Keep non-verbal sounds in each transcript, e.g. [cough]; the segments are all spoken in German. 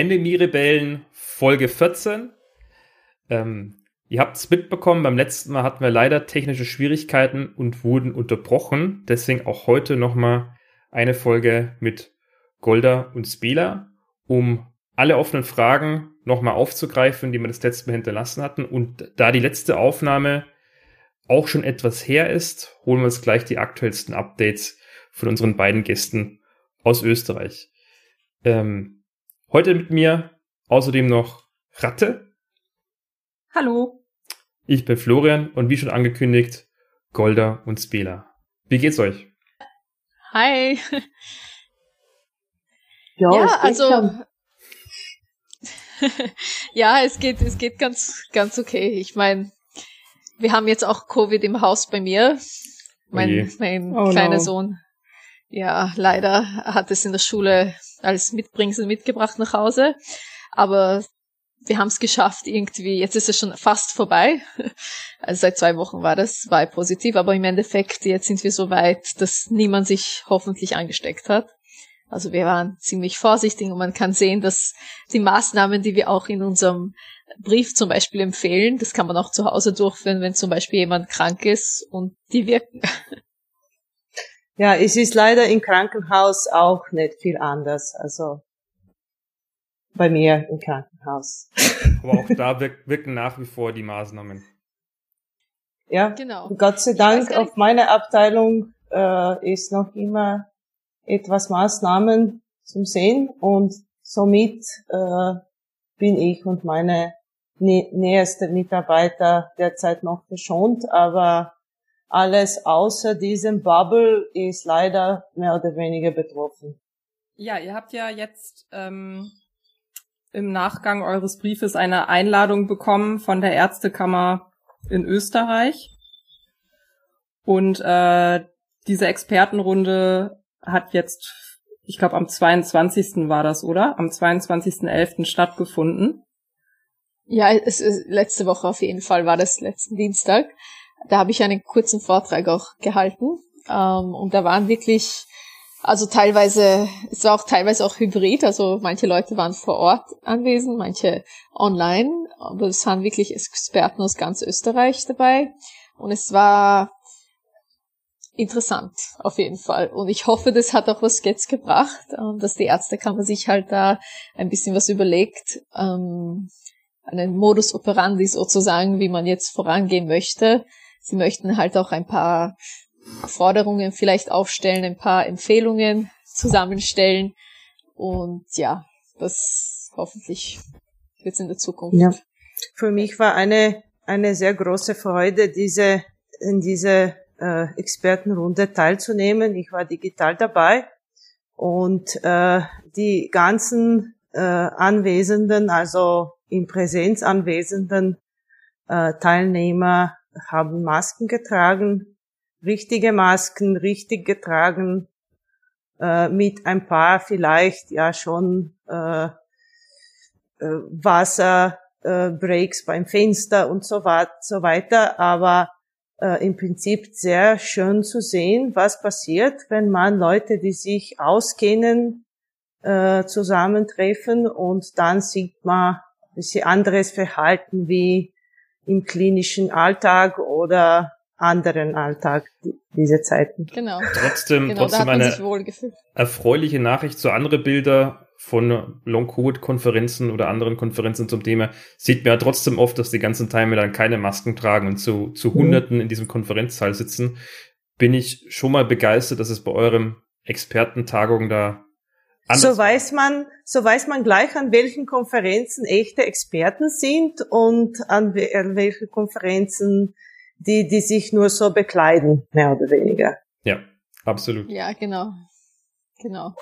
Enemy-Rebellen Folge 14. Ähm, ihr habt es mitbekommen, beim letzten Mal hatten wir leider technische Schwierigkeiten und wurden unterbrochen. Deswegen auch heute nochmal eine Folge mit Golda und Spela, um alle offenen Fragen nochmal aufzugreifen, die wir das letzte Mal hinterlassen hatten. Und da die letzte Aufnahme auch schon etwas her ist, holen wir uns gleich die aktuellsten Updates von unseren beiden Gästen aus Österreich. Ähm, heute mit mir außerdem noch Ratte. Hallo. Ich bin Florian und wie schon angekündigt, Golda und Spela. Wie geht's euch? Hi. Ja, ja also [laughs] ja, es geht, es geht ganz, ganz okay. Ich meine, wir haben jetzt auch Covid im Haus bei mir. Mein, oh mein oh kleiner no. Sohn, ja, leider hat es in der Schule als Mitbringsel mitgebracht nach Hause. Aber wir haben es geschafft irgendwie. Jetzt ist es schon fast vorbei. [laughs] Also seit zwei Wochen war das, war positiv. Aber im Endeffekt, jetzt sind wir so weit, dass niemand sich hoffentlich angesteckt hat. Also wir waren ziemlich vorsichtig und man kann sehen, dass die Maßnahmen, die wir auch in unserem Brief zum Beispiel empfehlen, das kann man auch zu Hause durchführen, wenn zum Beispiel jemand krank ist und die wirken. [laughs] Ja, es ist leider im Krankenhaus auch nicht viel anders. Also bei mir im Krankenhaus. [laughs] Aber auch da [laughs] wirken nach wie vor die Maßnahmen. Ja, genau. Gott sei Dank auf meiner Abteilung äh, ist noch immer etwas Maßnahmen zum Sehen und somit äh, bin ich und meine nä näherste Mitarbeiter derzeit noch verschont, aber alles außer diesem Bubble ist leider mehr oder weniger betroffen. Ja, ihr habt ja jetzt ähm, im Nachgang eures Briefes eine Einladung bekommen von der Ärztekammer in Österreich. Und äh, diese Expertenrunde hat jetzt, ich glaube am 22. war das, oder? Am 22.11. stattgefunden. Ja, es ist letzte Woche auf jeden Fall war das letzten Dienstag. Da habe ich einen kurzen Vortrag auch gehalten. Ähm, und da waren wirklich, also teilweise, es war auch teilweise auch hybrid, also manche Leute waren vor Ort anwesend, manche online, aber es waren wirklich Experten aus ganz Österreich dabei. Und es war interessant, auf jeden Fall. Und ich hoffe, das hat auch was jetzt gebracht, ähm, dass die Ärztekammer sich halt da ein bisschen was überlegt, ähm, einen Modus operandi sozusagen, wie man jetzt vorangehen möchte. Sie möchten halt auch ein paar Forderungen vielleicht aufstellen, ein paar Empfehlungen zusammenstellen. Und ja, das hoffentlich wird in der Zukunft. Ja. Für mich war eine, eine sehr große Freude, diese, in diese äh, Expertenrunde teilzunehmen. Ich war digital dabei und äh, die ganzen äh, Anwesenden, also in Präsenz anwesenden äh, Teilnehmer haben Masken getragen, richtige Masken, richtig getragen, äh, mit ein paar vielleicht ja schon äh, äh, Wasserbreaks äh, beim Fenster und so, so weiter, aber äh, im Prinzip sehr schön zu sehen, was passiert, wenn man Leute, die sich auskennen, äh, zusammentreffen und dann sieht man ein bisschen anderes Verhalten wie im klinischen Alltag oder anderen Alltag diese Zeiten. Genau. Trotzdem, genau, trotzdem eine erfreuliche Nachricht zu andere Bilder von Long-Covid-Konferenzen oder anderen Konferenzen zum Thema sieht man ja trotzdem oft, dass die ganzen Teilnehmer dann keine Masken tragen und zu, zu mhm. Hunderten in diesem Konferenzsaal sitzen. Bin ich schon mal begeistert, dass es bei eurem Expertentagung da so weiß man, so weiß man gleich, an welchen Konferenzen echte Experten sind und an, an welchen Konferenzen die, die sich nur so bekleiden, mehr oder weniger. Ja, absolut. Ja, genau. Genau.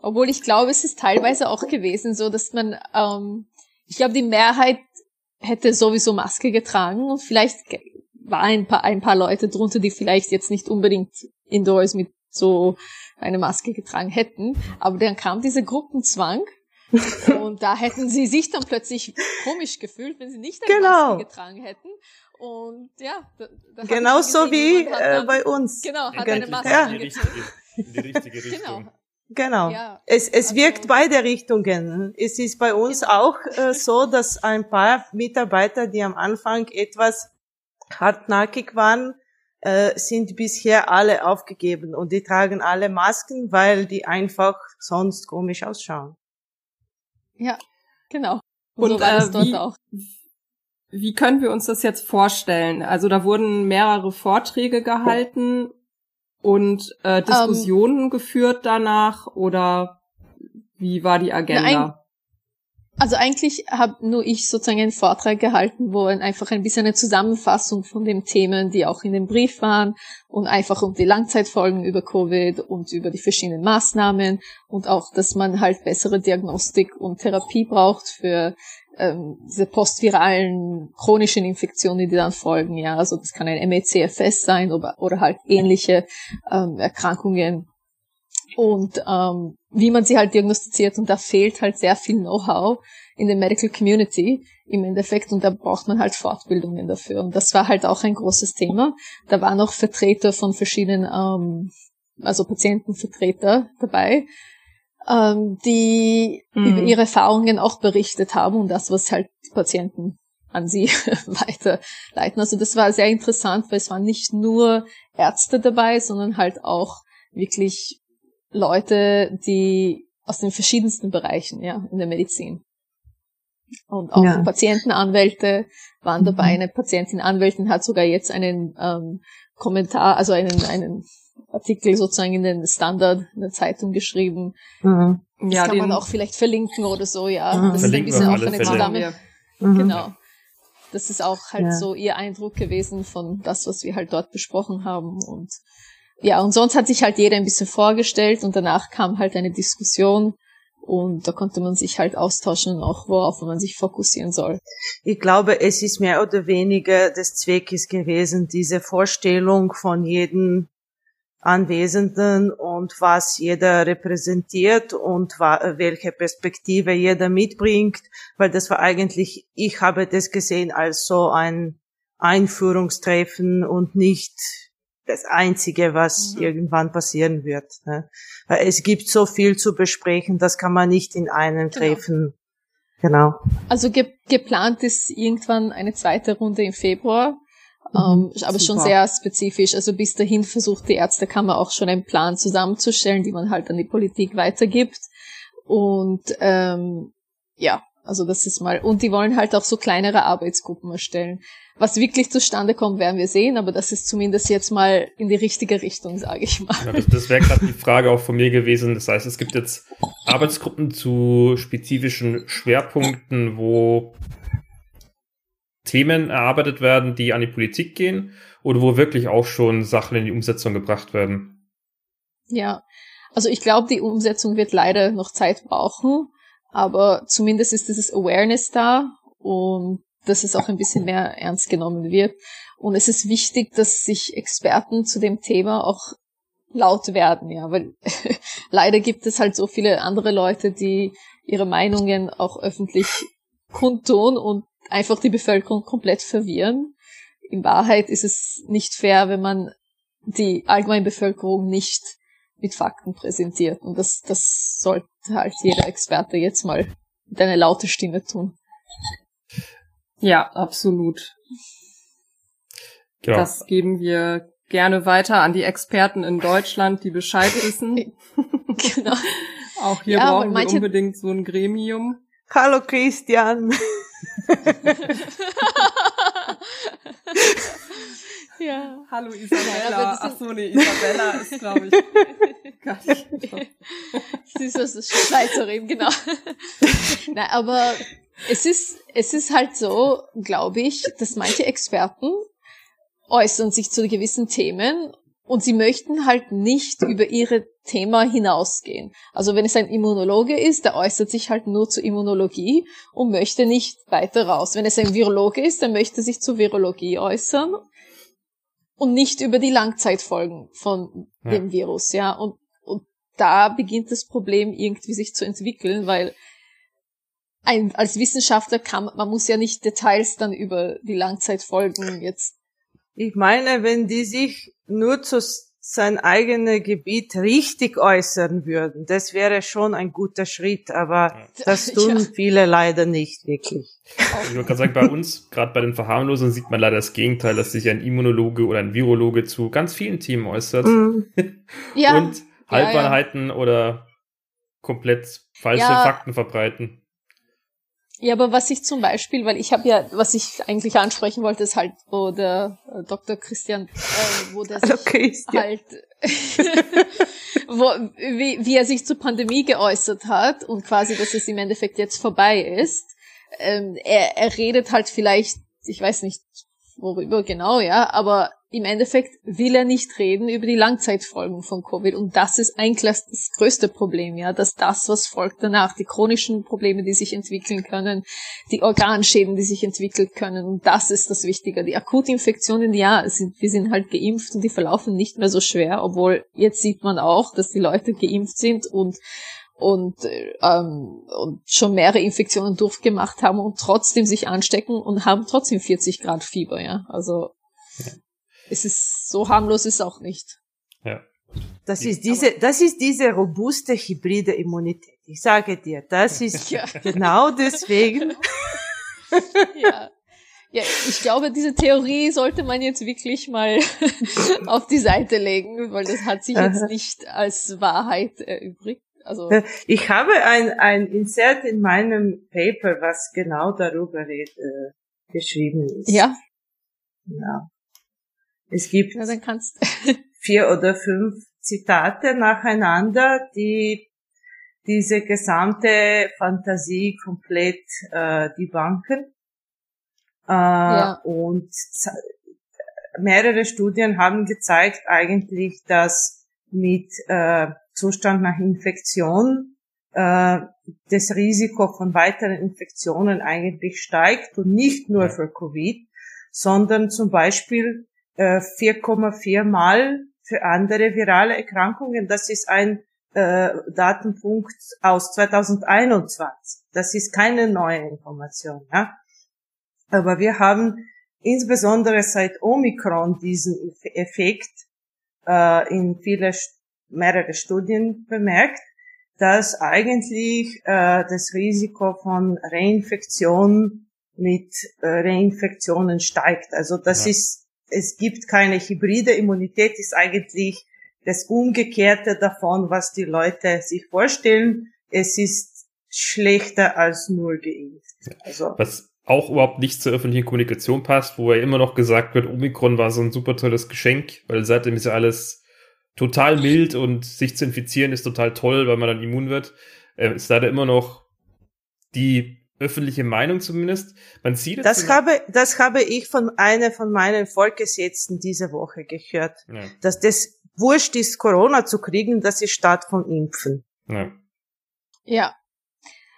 Obwohl ich glaube, es ist teilweise auch gewesen so, dass man, ähm, ich glaube, die Mehrheit hätte sowieso Maske getragen und vielleicht war ein paar, ein paar Leute drunter, die vielleicht jetzt nicht unbedingt indoors mit so eine Maske getragen hätten. Aber dann kam dieser Gruppenzwang und da hätten sie sich dann plötzlich komisch gefühlt, wenn sie nicht eine genau. Maske getragen hätten. Und ja, da, da genau so wie äh, bei uns. Genau, hat eine Maske ja. in, die richtige, in die richtige [laughs] Richtung. Genau. Genau. Ja, es es also, wirkt beide Richtungen. Es ist bei uns genau. auch äh, so, dass ein paar Mitarbeiter, die am Anfang etwas hartnäckig waren, äh, sind bisher alle aufgegeben und die tragen alle Masken, weil die einfach sonst komisch ausschauen. Ja, genau. Und, und so äh, wie, auch. wie können wir uns das jetzt vorstellen? Also da wurden mehrere Vorträge gehalten und äh, ähm. Diskussionen um, geführt danach oder wie war die Agenda? Also eigentlich habe nur ich sozusagen einen Vortrag gehalten, wo einfach ein bisschen eine Zusammenfassung von den Themen, die auch in dem Brief waren und einfach um die Langzeitfolgen über Covid und über die verschiedenen Maßnahmen und auch, dass man halt bessere Diagnostik und Therapie braucht für ähm, diese postviralen chronischen Infektionen, die dann folgen. Ja, also das kann ein MECFS sein oder, oder halt ähnliche ähm, Erkrankungen und ähm, wie man sie halt diagnostiziert. Und da fehlt halt sehr viel Know-how in der Medical Community im Endeffekt und da braucht man halt Fortbildungen dafür. Und das war halt auch ein großes Thema. Da waren auch Vertreter von verschiedenen, ähm, also Patientenvertreter dabei, ähm, die mhm. über ihre Erfahrungen auch berichtet haben und das, was halt die Patienten an sie [laughs] weiterleiten. Also das war sehr interessant, weil es waren nicht nur Ärzte dabei, sondern halt auch wirklich Leute, die aus den verschiedensten Bereichen, ja, in der Medizin. Und auch ja. Patientenanwälte waren mhm. dabei. Eine Patientin-Anwältin hat sogar jetzt einen ähm, Kommentar, also einen, einen Artikel sozusagen in den Standard in der Zeitung geschrieben. Mhm. Das ja, kann man auch vielleicht verlinken oder so, ja. Mhm. Das ist ein bisschen auch eine Zusammen. Mhm. Genau. Das ist auch halt ja. so ihr Eindruck gewesen von das, was wir halt dort besprochen haben und ja, und sonst hat sich halt jeder ein bisschen vorgestellt und danach kam halt eine Diskussion und da konnte man sich halt austauschen, auch worauf man sich fokussieren soll. Ich glaube, es ist mehr oder weniger des Zweckes gewesen, diese Vorstellung von jedem Anwesenden und was jeder repräsentiert und welche Perspektive jeder mitbringt, weil das war eigentlich, ich habe das gesehen als so ein Einführungstreffen und nicht das Einzige, was mhm. irgendwann passieren wird. Ne? Es gibt so viel zu besprechen, das kann man nicht in einem genau. Treffen. Genau. Also ge geplant ist irgendwann eine zweite Runde im Februar, mhm, ähm, aber schon sehr spezifisch. Also bis dahin versucht die Ärztekammer auch schon einen Plan zusammenzustellen, die man halt an die Politik weitergibt. Und ähm, ja, also das ist mal, und die wollen halt auch so kleinere Arbeitsgruppen erstellen. Was wirklich zustande kommt, werden wir sehen, aber das ist zumindest jetzt mal in die richtige Richtung, sage ich mal. Ja, das, das wäre gerade die Frage auch von mir gewesen. Das heißt, es gibt jetzt Arbeitsgruppen zu spezifischen Schwerpunkten, wo Themen erarbeitet werden, die an die Politik gehen, oder wo wirklich auch schon Sachen in die Umsetzung gebracht werden. Ja, also ich glaube, die Umsetzung wird leider noch Zeit brauchen aber zumindest ist dieses Awareness da und dass es auch ein bisschen mehr ernst genommen wird. Und es ist wichtig, dass sich Experten zu dem Thema auch laut werden, ja, weil [laughs] leider gibt es halt so viele andere Leute, die ihre Meinungen auch öffentlich kundtun und einfach die Bevölkerung komplett verwirren. In Wahrheit ist es nicht fair, wenn man die allgemeine Bevölkerung nicht mit Fakten präsentiert. Und das, das sollte halt jeder Experte jetzt mal mit einer laute Stimme tun. Ja, absolut. Genau. Das geben wir gerne weiter an die Experten in Deutschland, die Bescheid [laughs] wissen. genau. [laughs] Auch hier ja, brauchen wir unbedingt so ein Gremium. Hallo Christian. [laughs] Ja. Hallo Isabella. Ja, Ach so, nee, Isabella ist, glaube ich, [laughs] gar nicht. Sie ist aus der Schweizerin, genau. [laughs] Na, aber es ist, es ist halt so, glaube ich, dass manche Experten äußern sich zu gewissen Themen und sie möchten halt nicht über ihre Thema hinausgehen. Also wenn es ein Immunologe ist, der äußert sich halt nur zur Immunologie und möchte nicht weiter raus. Wenn es ein Virologe ist, der möchte sich zur Virologie äußern und nicht über die Langzeitfolgen von ja. dem Virus, ja. Und, und da beginnt das Problem irgendwie sich zu entwickeln, weil ein, als Wissenschaftler kann man muss ja nicht Details dann über die Langzeitfolgen jetzt. Ich meine, wenn die sich nur zu, sein eigenes Gebiet richtig äußern würden. Das wäre schon ein guter Schritt, aber das [laughs] tun ja. viele leider nicht wirklich. Ich würde gerade sagen, bei uns, gerade bei den Verharmlosungen, sieht man leider das Gegenteil, dass sich ein Immunologe oder ein Virologe zu ganz vielen Themen äußert. Mm. ja. Und Halbwahrheiten ja, ja. oder komplett falsche Fakten verbreiten. Ja, aber was ich zum Beispiel, weil ich habe ja, was ich eigentlich ansprechen wollte, ist halt, wo der äh, Dr. Christian, äh, wo der sich okay, halt, [laughs] wo, wie, wie er sich zur Pandemie geäußert hat und quasi, dass es im Endeffekt jetzt vorbei ist. Ähm, er, er redet halt vielleicht, ich weiß nicht worüber genau, ja, aber im Endeffekt will er nicht reden über die Langzeitfolgen von Covid. Und das ist eigentlich das größte Problem, ja, dass das, was folgt danach, die chronischen Probleme, die sich entwickeln können, die Organschäden, die sich entwickeln können. Und das ist das Wichtige. Die Akutinfektionen, ja, sind, wir sind halt geimpft und die verlaufen nicht mehr so schwer, obwohl jetzt sieht man auch, dass die Leute geimpft sind und und, ähm, und schon mehrere Infektionen durchgemacht haben und trotzdem sich anstecken und haben trotzdem 40 Grad Fieber, ja. Also ja es ist so harmlos ist auch nicht. Ja. Das ist diese, das ist diese robuste hybride Immunität. Ich sage dir, das ist [laughs] ja. genau deswegen. [laughs] ja. Ja, ich glaube, diese Theorie sollte man jetzt wirklich mal [laughs] auf die Seite legen, weil das hat sich jetzt nicht als Wahrheit erübrigt. Also ich habe ein, ein Insert in meinem Paper, was genau darüber äh, geschrieben ist. Ja. Ja. Es gibt ja, [laughs] vier oder fünf Zitate nacheinander, die diese gesamte Fantasie komplett äh, debunken. Äh, ja. Und mehrere Studien haben gezeigt eigentlich, dass mit äh, Zustand nach Infektion äh, das Risiko von weiteren Infektionen eigentlich steigt und nicht nur für Covid, sondern zum Beispiel 4,4 äh, Mal für andere virale Erkrankungen. Das ist ein äh, Datenpunkt aus 2021. Das ist keine neue Information. Ja? Aber wir haben insbesondere seit Omikron diesen Effekt äh, in viele mehrere Studien bemerkt, dass eigentlich äh, das Risiko von Reinfektion mit äh, Reinfektionen steigt. Also das ja. ist es gibt keine hybride Immunität, ist eigentlich das Umgekehrte davon, was die Leute sich vorstellen. Es ist schlechter als nur geimpft. Also. Was auch überhaupt nicht zur öffentlichen Kommunikation passt, wo ja immer noch gesagt wird, Omikron war so ein super tolles Geschenk, weil seitdem ist ja alles total mild und sich zu infizieren ist total toll, weil man dann immun wird. Äh, ist leider immer noch die öffentliche Meinung zumindest. Man sieht es. Das habe, das habe ich von einer von meinen Vorgesetzten diese Woche gehört, ja. dass das wurscht ist, Corona zu kriegen, das ist statt von Impfen. Ja. ja.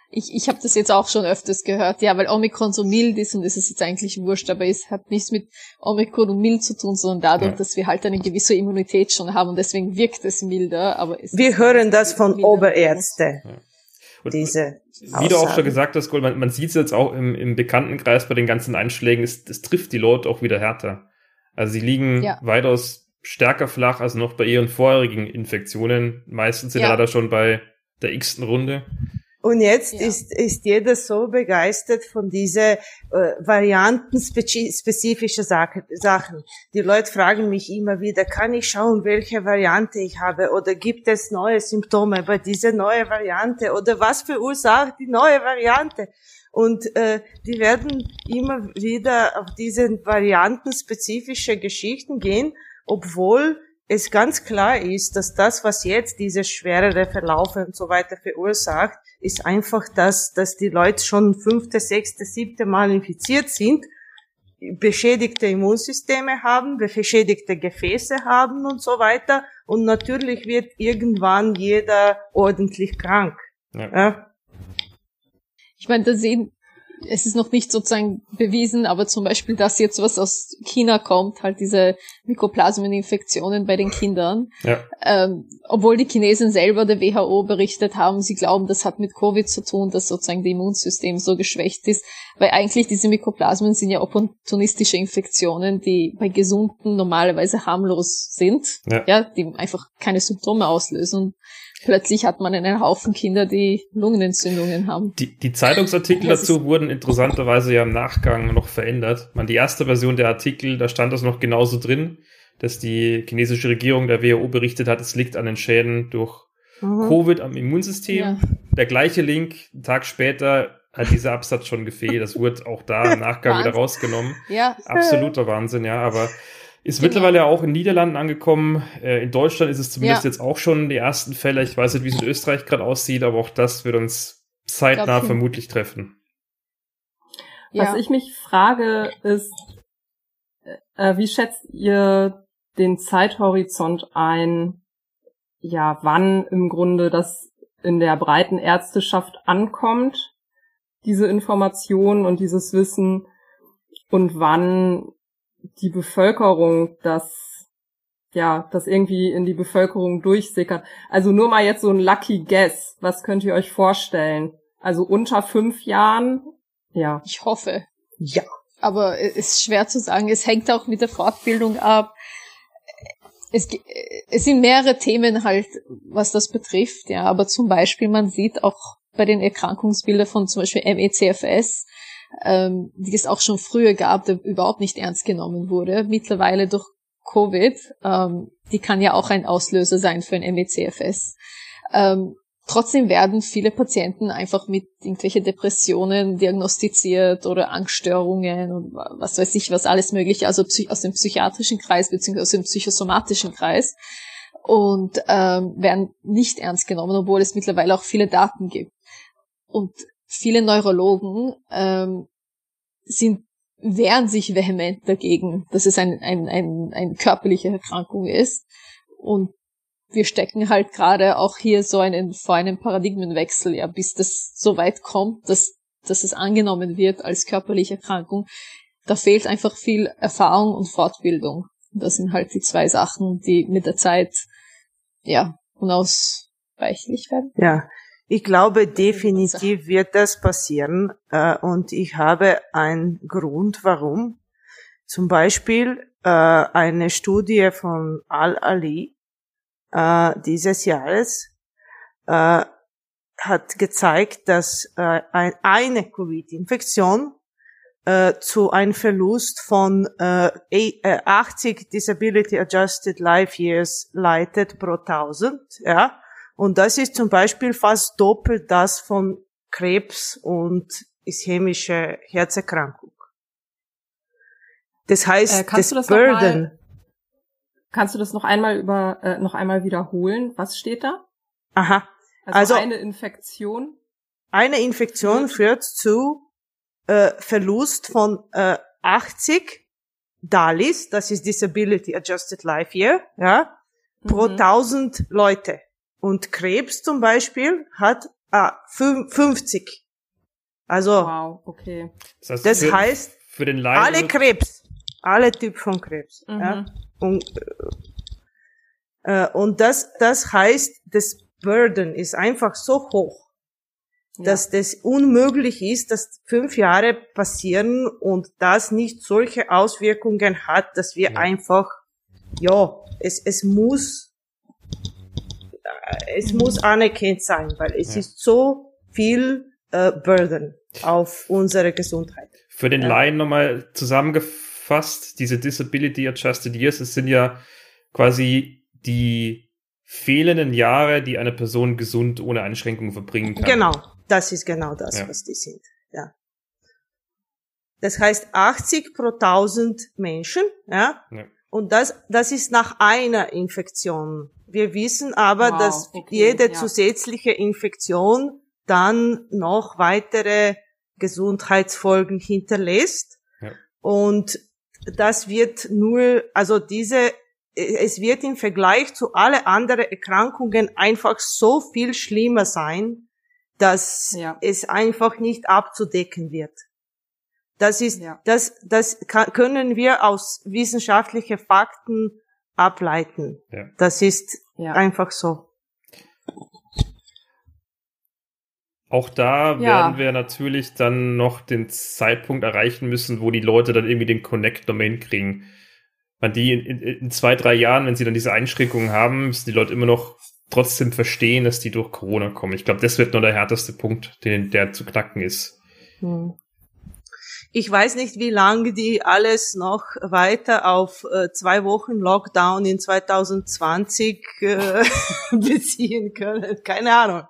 Ich, ich habe das jetzt auch schon öfters gehört, ja, weil Omikron so mild ist und es ist jetzt eigentlich wurscht, aber es hat nichts mit Omikron und mild zu tun, sondern dadurch, ja. dass wir halt eine gewisse Immunität schon haben und deswegen wirkt es milder, aber es Wir hören das von Oberärzte. Ja. Und diese wie du auch schon gesagt hast, Gold, man, man sieht es jetzt auch im, im Bekanntenkreis bei den ganzen Einschlägen, es, es trifft die Leute auch wieder härter. Also sie liegen ja. weitaus stärker flach als noch bei ihren vorherigen Infektionen. Meistens sind ja. leider schon bei der x-ten Runde. Und jetzt ja. ist, ist jeder so begeistert von diese äh, variantenspezifische Sachen. Die Leute fragen mich immer wieder, kann ich schauen, welche Variante ich habe oder gibt es neue Symptome bei dieser neuen Variante oder was verursacht die neue Variante? Und äh, die werden immer wieder auf diese variantenspezifische Geschichten gehen, obwohl es ganz klar ist, dass das, was jetzt diese schwerere Verlaufe und so weiter verursacht, ist einfach das, dass die Leute schon fünfte, sechste, siebte Mal infiziert sind, beschädigte Immunsysteme haben, beschädigte Gefäße haben und so weiter. Und natürlich wird irgendwann jeder ordentlich krank. Ja. ja? Ich meine, da sehen, es ist noch nicht sozusagen bewiesen, aber zum Beispiel, dass jetzt was aus China kommt, halt diese Mykoplasmeninfektionen bei den Kindern, Ja. ähm, obwohl die Chinesen selber der WHO berichtet haben, sie glauben, das hat mit Covid zu tun, dass sozusagen das Immunsystem so geschwächt ist, weil eigentlich diese Mykoplasmen sind ja opportunistische Infektionen, die bei Gesunden normalerweise harmlos sind, Ja. ja, die einfach keine Symptome auslösen. Plötzlich hat man einen Haufen Kinder, die Lungenentzündungen haben. Die, die Zeitungsartikel Das dazu wurden interessanterweise ja im Nachgang noch verändert. Man, die erste Version der Artikel, da stand das noch genauso drin, dass die chinesische Regierung der WHO berichtet hat, es liegt an den Schäden durch Mhm. Covid am Immunsystem. Ja. Der gleiche Link, einen Tag später, hat dieser Absatz schon gefehlt. Das [laughs] wurde auch da im Nachgang wieder rausgenommen. Ja, Absoluter Wahnsinn, ja, aber ist Genau. mittlerweile auch in Niederlanden angekommen. Äh, in Deutschland ist es zumindest Ja. jetzt auch schon die ersten Fälle. Ich weiß nicht, wie es in Österreich gerade aussieht, aber auch das wird uns zeitnah Glaub ich. vermutlich treffen. Was ja. ich mich frage, ist, äh, wie schätzt ihr den Zeithorizont ein, ja, wann im Grunde das in der breiten Ärzteschaft ankommt, diese Informationen und dieses Wissen, und wann die Bevölkerung das, ja, das irgendwie in die Bevölkerung durchsickert. Also nur mal jetzt so ein Lucky Guess. Was könnt ihr euch vorstellen? Also unter fünf Jahren? Ja. Ich hoffe. Ja. Aber es ist schwer zu sagen. Es hängt auch mit der Fortbildung ab. Es, es sind mehrere Themen halt, was das betrifft, ja. Aber zum Beispiel, man sieht auch bei den Erkrankungsbildern von zum Beispiel MECFS, ähm, die es auch schon früher gab, der überhaupt nicht ernst genommen wurde. Mittlerweile durch Covid, ähm, die kann ja auch ein Auslöser sein für ein MECFS. Ähm, Trotzdem werden viele Patienten einfach mit irgendwelche Depressionen diagnostiziert oder Angststörungen und was weiß ich, was alles mögliche, also aus dem psychiatrischen Kreis beziehungsweise aus dem psychosomatischen Kreis und ähm, werden nicht ernst genommen, obwohl es mittlerweile auch viele Daten gibt. Und viele Neurologen ähm, sind wehren sich vehement dagegen, dass es ein, ein, ein, eine körperliche Erkrankung ist. Und wir stecken halt gerade auch hier so einen, vor einem Paradigmenwechsel, ja, bis das so weit kommt, dass, dass es angenommen wird als körperliche Erkrankung. Da fehlt einfach viel Erfahrung und Fortbildung. Das sind halt die zwei Sachen, die mit der Zeit, ja, unausweichlich werden. Ja, ich glaube definitiv wird das passieren äh, und ich habe einen Grund, warum. Zum Beispiel äh, eine Studie von Al-Ali äh, dieses Jahres hat gezeigt, dass ein, eine Covid-Infektion zu einem Verlust von äh, eh- äh, 80 Disability Adjusted Life Years leitet pro 1000, ja. Und das ist zum Beispiel fast doppelt das von Krebs und ischämische Herzerkrankung. Das heißt, Äh, kannst das du das noch Burden, mal- Kannst du das noch einmal über äh, noch einmal wiederholen? Was steht da? aha, Also, Also- eine Infektion. eine Infektion führt zu äh, Verlust von äh, 80 DALIs, das ist Disability Adjusted Life Year, ja, pro Mhm. 1000 Leute. Und Krebs zum Beispiel hat ah, fün- 50. Also Wow, okay. Das heißt, das für, heißt, für den alle Krebs, alle Typ von Krebs. Mhm. Ja? Und, äh, und das, das heißt, das Burden ist einfach so hoch, dass das unmöglich ist, dass fünf Jahre passieren und das nicht solche Auswirkungen hat, dass wir Ja. einfach, ja, es, es muss, äh, es muss anerkannt sein, weil es Ja. ist so viel äh, Burden auf unsere Gesundheit. Für den. Laien nochmal zusammengefasst, diese Disability Adjusted Years, es sind ja quasi die fehlenden Jahre, die eine Person gesund ohne Einschränkungen verbringen kann. Genau, das ist genau das, Ja. was die sind. Ja. Das heißt 80 pro 1000 Menschen, ja. Ja. Und das, das ist nach einer Infektion. Wir wissen aber, Wow, dass okay, jede ja. zusätzliche Infektion dann noch weitere Gesundheitsfolgen hinterlässt. Ja. Und das wird nur, also diese, es wird im Vergleich zu alle anderen Erkrankungen einfach so viel schlimmer sein, dass Ja. es einfach nicht abzudecken wird. Das ist, ja. das, das kann, können wir aus wissenschaftlichen Fakten ableiten. Ja. Das ist ja. einfach so. Auch da ja. werden wir natürlich dann noch den Zeitpunkt erreichen müssen, wo die Leute dann irgendwie den Connect-Domain kriegen. Weil die in, in, in, zwei, drei Jahren, wenn sie dann diese Einschränkungen haben, müssen die Leute immer noch trotzdem verstehen, dass die durch Corona kommen. Ich glaube, das wird nur der härteste Punkt, den, der zu knacken ist. Hm. Ich weiß nicht, wie lange die alles noch weiter auf äh, zwei Wochen Lockdown in 2020 äh, [laughs] beziehen können. Keine Ahnung.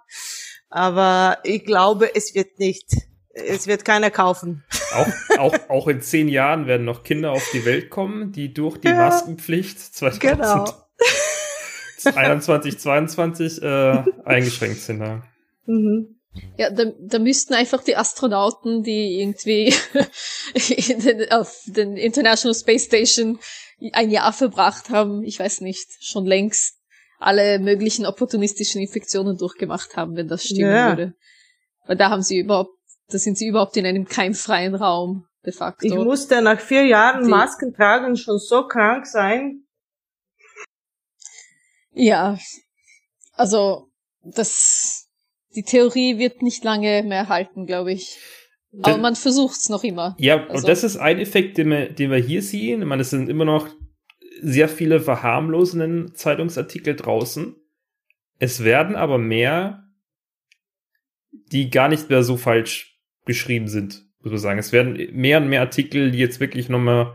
Aber ich glaube, es wird nicht. Es wird keiner kaufen. Auch, auch, auch in zehn Jahren werden noch Kinder auf die Welt kommen, die durch die ja, Maskenpflicht 2021, genau. 2022 [laughs] äh, eingeschränkt sind. Ja. Mhm. Ja, da, da müssten einfach die Astronauten, die irgendwie [laughs] den, auf den International Space Station ein Jahr verbracht haben, ich weiß nicht, schon längst alle möglichen opportunistischen Infektionen durchgemacht haben, wenn das stimmen ja. würde. Weil da haben sie überhaupt, da sind sie überhaupt in einem keimfreien Raum, de facto. Ich musste nach vier Jahren Die, Masken tragen schon so krank sein. Ja, also das, die Theorie wird nicht lange mehr halten, glaube ich. Aber man versucht's noch immer. Ja, also. und das ist ein Effekt, den wir, den wir hier sehen. Ich meine, es sind immer noch sehr viele verharmlosenden Zeitungsartikel draußen. Es werden aber mehr, die gar nicht mehr so falsch geschrieben sind, muss man sagen. Es werden mehr und mehr Artikel, die jetzt wirklich nochmal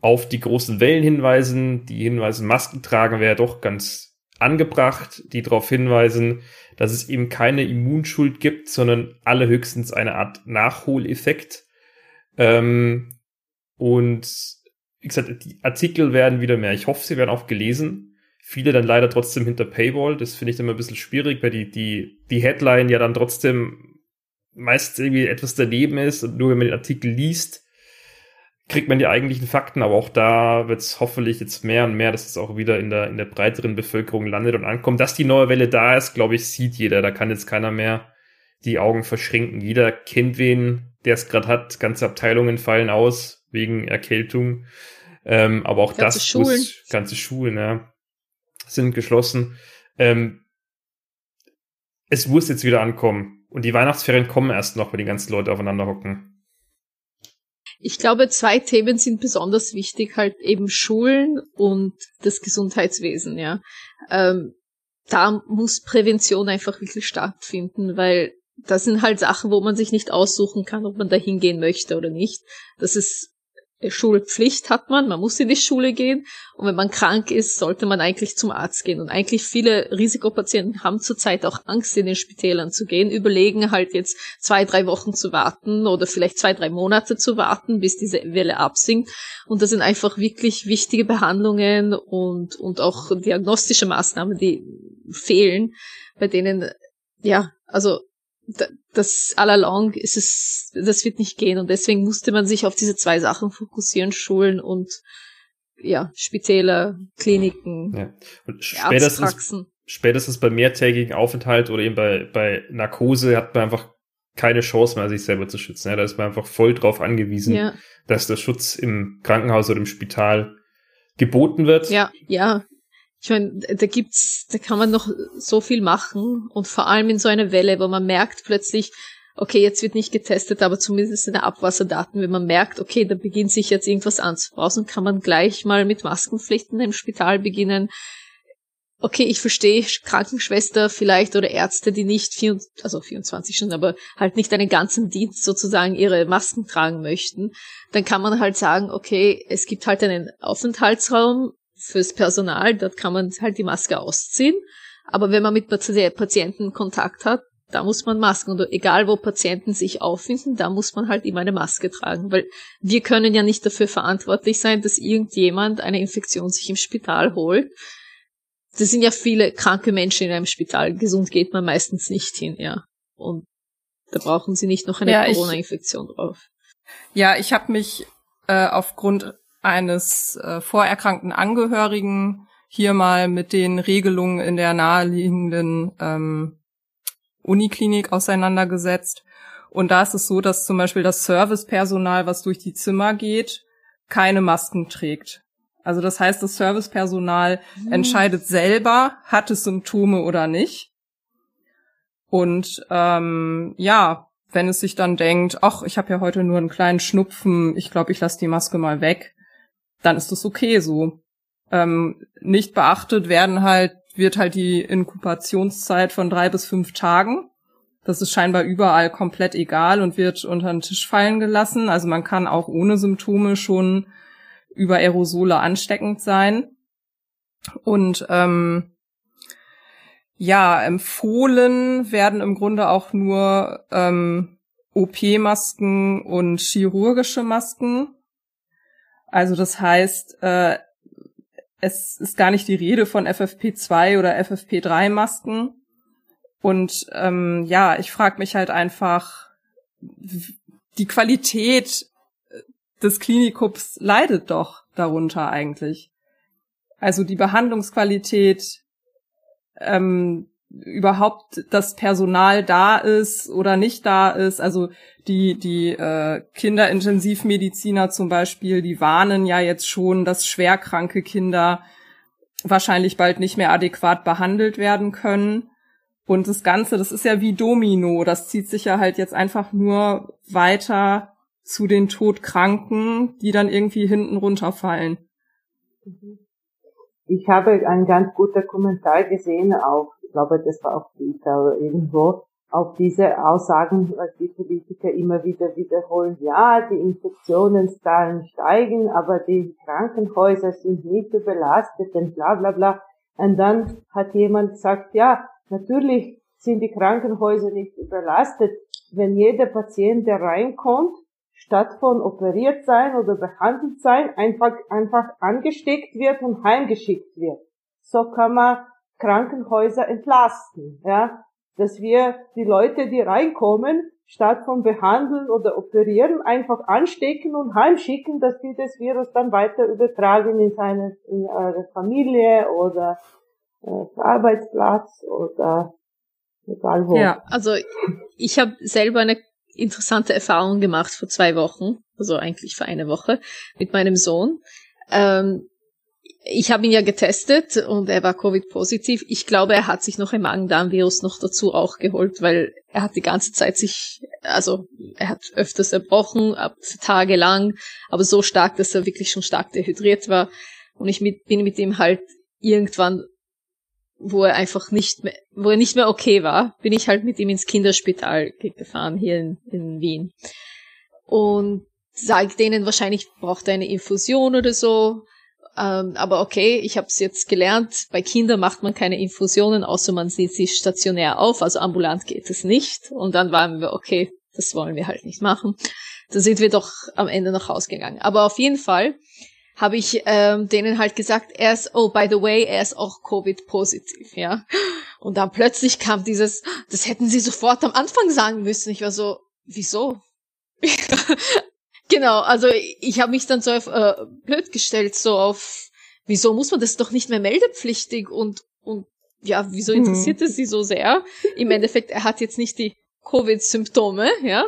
auf die großen Wellen hinweisen, die hinweisen, Masken tragen wäre doch ganz angebracht, die darauf hinweisen, dass es eben keine Immunschuld gibt, sondern alle höchstens eine Art Nachholeffekt. Ähm, und wie gesagt, die Artikel werden wieder mehr. Ich hoffe, sie werden auch gelesen. Viele dann leider trotzdem hinter Paywall. Das finde ich immer ein bisschen schwierig, weil die, die, die Headline ja dann trotzdem meist irgendwie etwas daneben ist und nur wenn man den Artikel liest, kriegt man die eigentlichen Fakten, aber auch da wird es hoffentlich jetzt mehr und mehr, dass es auch wieder in der, in der breiteren Bevölkerung landet und ankommt. Dass die neue Welle da ist, glaube ich, sieht jeder. Da kann jetzt keiner mehr die Augen verschränken. Jeder kennt wen, der es gerade hat. Ganze Abteilungen fallen aus wegen Erkältung. Ähm, aber auch ganze das Schulen. Muss, ganze Schulen, ja, sind geschlossen. Ähm, es muss jetzt wieder ankommen. Und die Weihnachtsferien kommen erst noch, wenn die ganzen Leute aufeinander hocken. Ich glaube, zwei Themen sind besonders wichtig, halt eben Schulen und das Gesundheitswesen, ja. Ähm, da muss Prävention einfach wirklich stattfinden, weil das sind halt Sachen, wo man sich nicht aussuchen kann, ob man da hingehen möchte oder nicht. Das ist Schulpflicht hat man, man muss in die Schule gehen und wenn man krank ist, sollte man eigentlich zum Arzt gehen. Und eigentlich viele Risikopatienten haben zurzeit auch Angst, in den Spitälern zu gehen, überlegen halt jetzt zwei, drei Wochen zu warten oder vielleicht zwei, drei Monate zu warten, bis diese Welle absinkt. Und das sind einfach wirklich wichtige Behandlungen und, und auch diagnostische Maßnahmen, die fehlen, bei denen, ja, also das all along ist es, das wird nicht gehen und deswegen musste man sich auf diese zwei Sachen fokussieren, Schulen und ja, Spitäler, Kliniken, ja. und spätestens, spätestens bei mehrtägigen Aufenthalt oder eben bei, bei Narkose hat man einfach keine Chance mehr, sich selber zu schützen. Ja, da ist man einfach voll drauf angewiesen, ja. dass der Schutz im Krankenhaus oder im Spital geboten wird. Ja, ja, ich meine, da gibt's, da kann man noch so viel machen und vor allem in so einer Welle, wo man merkt plötzlich, okay, jetzt wird nicht getestet, aber zumindest in der Abwasserdaten, wenn man merkt, okay, da beginnt sich jetzt irgendwas anzubrausen, kann man gleich mal mit Maskenpflichten im Spital beginnen. Okay, ich verstehe Krankenschwester vielleicht oder Ärzte, die nicht, vier, also 24 Stunden, aber halt nicht einen ganzen Dienst sozusagen ihre Masken tragen möchten. Dann kann man halt sagen, okay, es gibt halt einen Aufenthaltsraum, fürs Personal, dort kann man halt die Maske ausziehen. Aber wenn man mit Patienten Kontakt hat, da muss man Masken. Und egal wo Patienten sich auffinden, da muss man halt immer eine Maske tragen. Weil wir können ja nicht dafür verantwortlich sein, dass irgendjemand eine Infektion sich im Spital holt. Das sind ja viele kranke Menschen in einem Spital. Gesund geht man meistens nicht hin, ja. Und da brauchen sie nicht noch eine ja, Corona-Infektion drauf. Ja, ich habe mich äh, aufgrund eines äh, vorerkrankten Angehörigen hier mal mit den Regelungen in der naheliegenden ähm, Uniklinik auseinandergesetzt. Und da ist es so, dass zum Beispiel das Servicepersonal, was durch die Zimmer geht, keine Masken trägt. Also das heißt, das Servicepersonal mhm. entscheidet selber, hat es Symptome oder nicht. Und ähm, ja, wenn es sich dann denkt, ach, ich habe ja heute nur einen kleinen Schnupfen, ich glaube, ich lasse die Maske mal weg, dann ist das okay so. Ähm, nicht beachtet werden halt, wird halt die Inkubationszeit von drei bis fünf Tagen. Das ist scheinbar überall komplett egal und wird unter den Tisch fallen gelassen. Also man kann auch ohne Symptome schon über Aerosole ansteckend sein. Und ähm, ja, empfohlen werden im Grunde auch nur ähm, OP-Masken und chirurgische Masken. Also das heißt, äh, es ist gar nicht die Rede von FFP2 oder FFP3-Masken. Und ähm, ja, ich frage mich halt einfach, die Qualität des Klinikums leidet doch darunter eigentlich. Also die Behandlungsqualität, ähm, überhaupt das Personal da ist oder nicht da ist. Also die, die äh, Kinderintensivmediziner zum Beispiel, die warnen ja jetzt schon, dass schwerkranke Kinder wahrscheinlich bald nicht mehr adäquat behandelt werden können. Und das Ganze, das ist ja wie Domino, das zieht sich ja halt jetzt einfach nur weiter zu den Todkranken, die dann irgendwie hinten runterfallen. Ich habe einen ganz guten Kommentar gesehen auf, ich glaube, das war auf Twitter irgendwo, auf diese Aussagen, was die Politiker immer wieder wiederholen. Ja, die Infektionszahlen steigen, aber die Krankenhäuser sind nicht überlastet und bla bla bla. Und dann hat jemand gesagt, ja, natürlich sind die Krankenhäuser nicht überlastet. Wenn jeder Patient, der reinkommt, statt von operiert sein oder behandelt sein, einfach, einfach angesteckt wird und heimgeschickt wird. So kann man Krankenhäuser entlasten, ja, dass wir die Leute, die reinkommen, statt von behandeln oder operieren, einfach anstecken und heimschicken, dass die das Virus dann weiter übertragen in seine, in eure Familie oder äh, Arbeitsplatz oder egal wo. Ja, also ich habe selber eine interessante Erfahrung gemacht vor zwei Wochen, also eigentlich vor einer Woche, mit meinem Sohn. Ähm, ich habe ihn ja getestet und er war Covid-positiv. Ich glaube, er hat sich noch ein Magen-Darm-Virus noch dazu auch geholt, weil er hat die ganze Zeit sich, also er hat öfters erbrochen, für Tage lang, aber so stark, dass er wirklich schon stark dehydriert war. Und ich mit, bin mit ihm halt irgendwann wo er einfach nicht mehr, wo er nicht mehr okay war, bin ich halt mit ihm ins Kinderspital gefahren hier in, in Wien. Und sage denen wahrscheinlich braucht er eine Infusion oder so. Ähm, aber okay, ich habe es jetzt gelernt, bei Kindern macht man keine Infusionen, außer man sieht sie stationär auf, also ambulant geht es nicht. Und dann waren wir, okay, das wollen wir halt nicht machen. Dann sind wir doch am Ende nach Hause gegangen. Aber auf jeden Fall habe ich ähm, denen halt gesagt, er ist, oh, by the way, er ist auch Covid-positiv, ja. Und dann plötzlich kam dieses, das hätten sie sofort am Anfang sagen müssen. Ich war so, wieso? Genau, also ich habe mich dann so auf, äh, blöd gestellt, so auf, wieso muss man das doch nicht mehr meldepflichtig und, und ja, wieso mhm. interessiert es sie so sehr? Im Endeffekt, er hat jetzt nicht die Covid-Symptome, ja.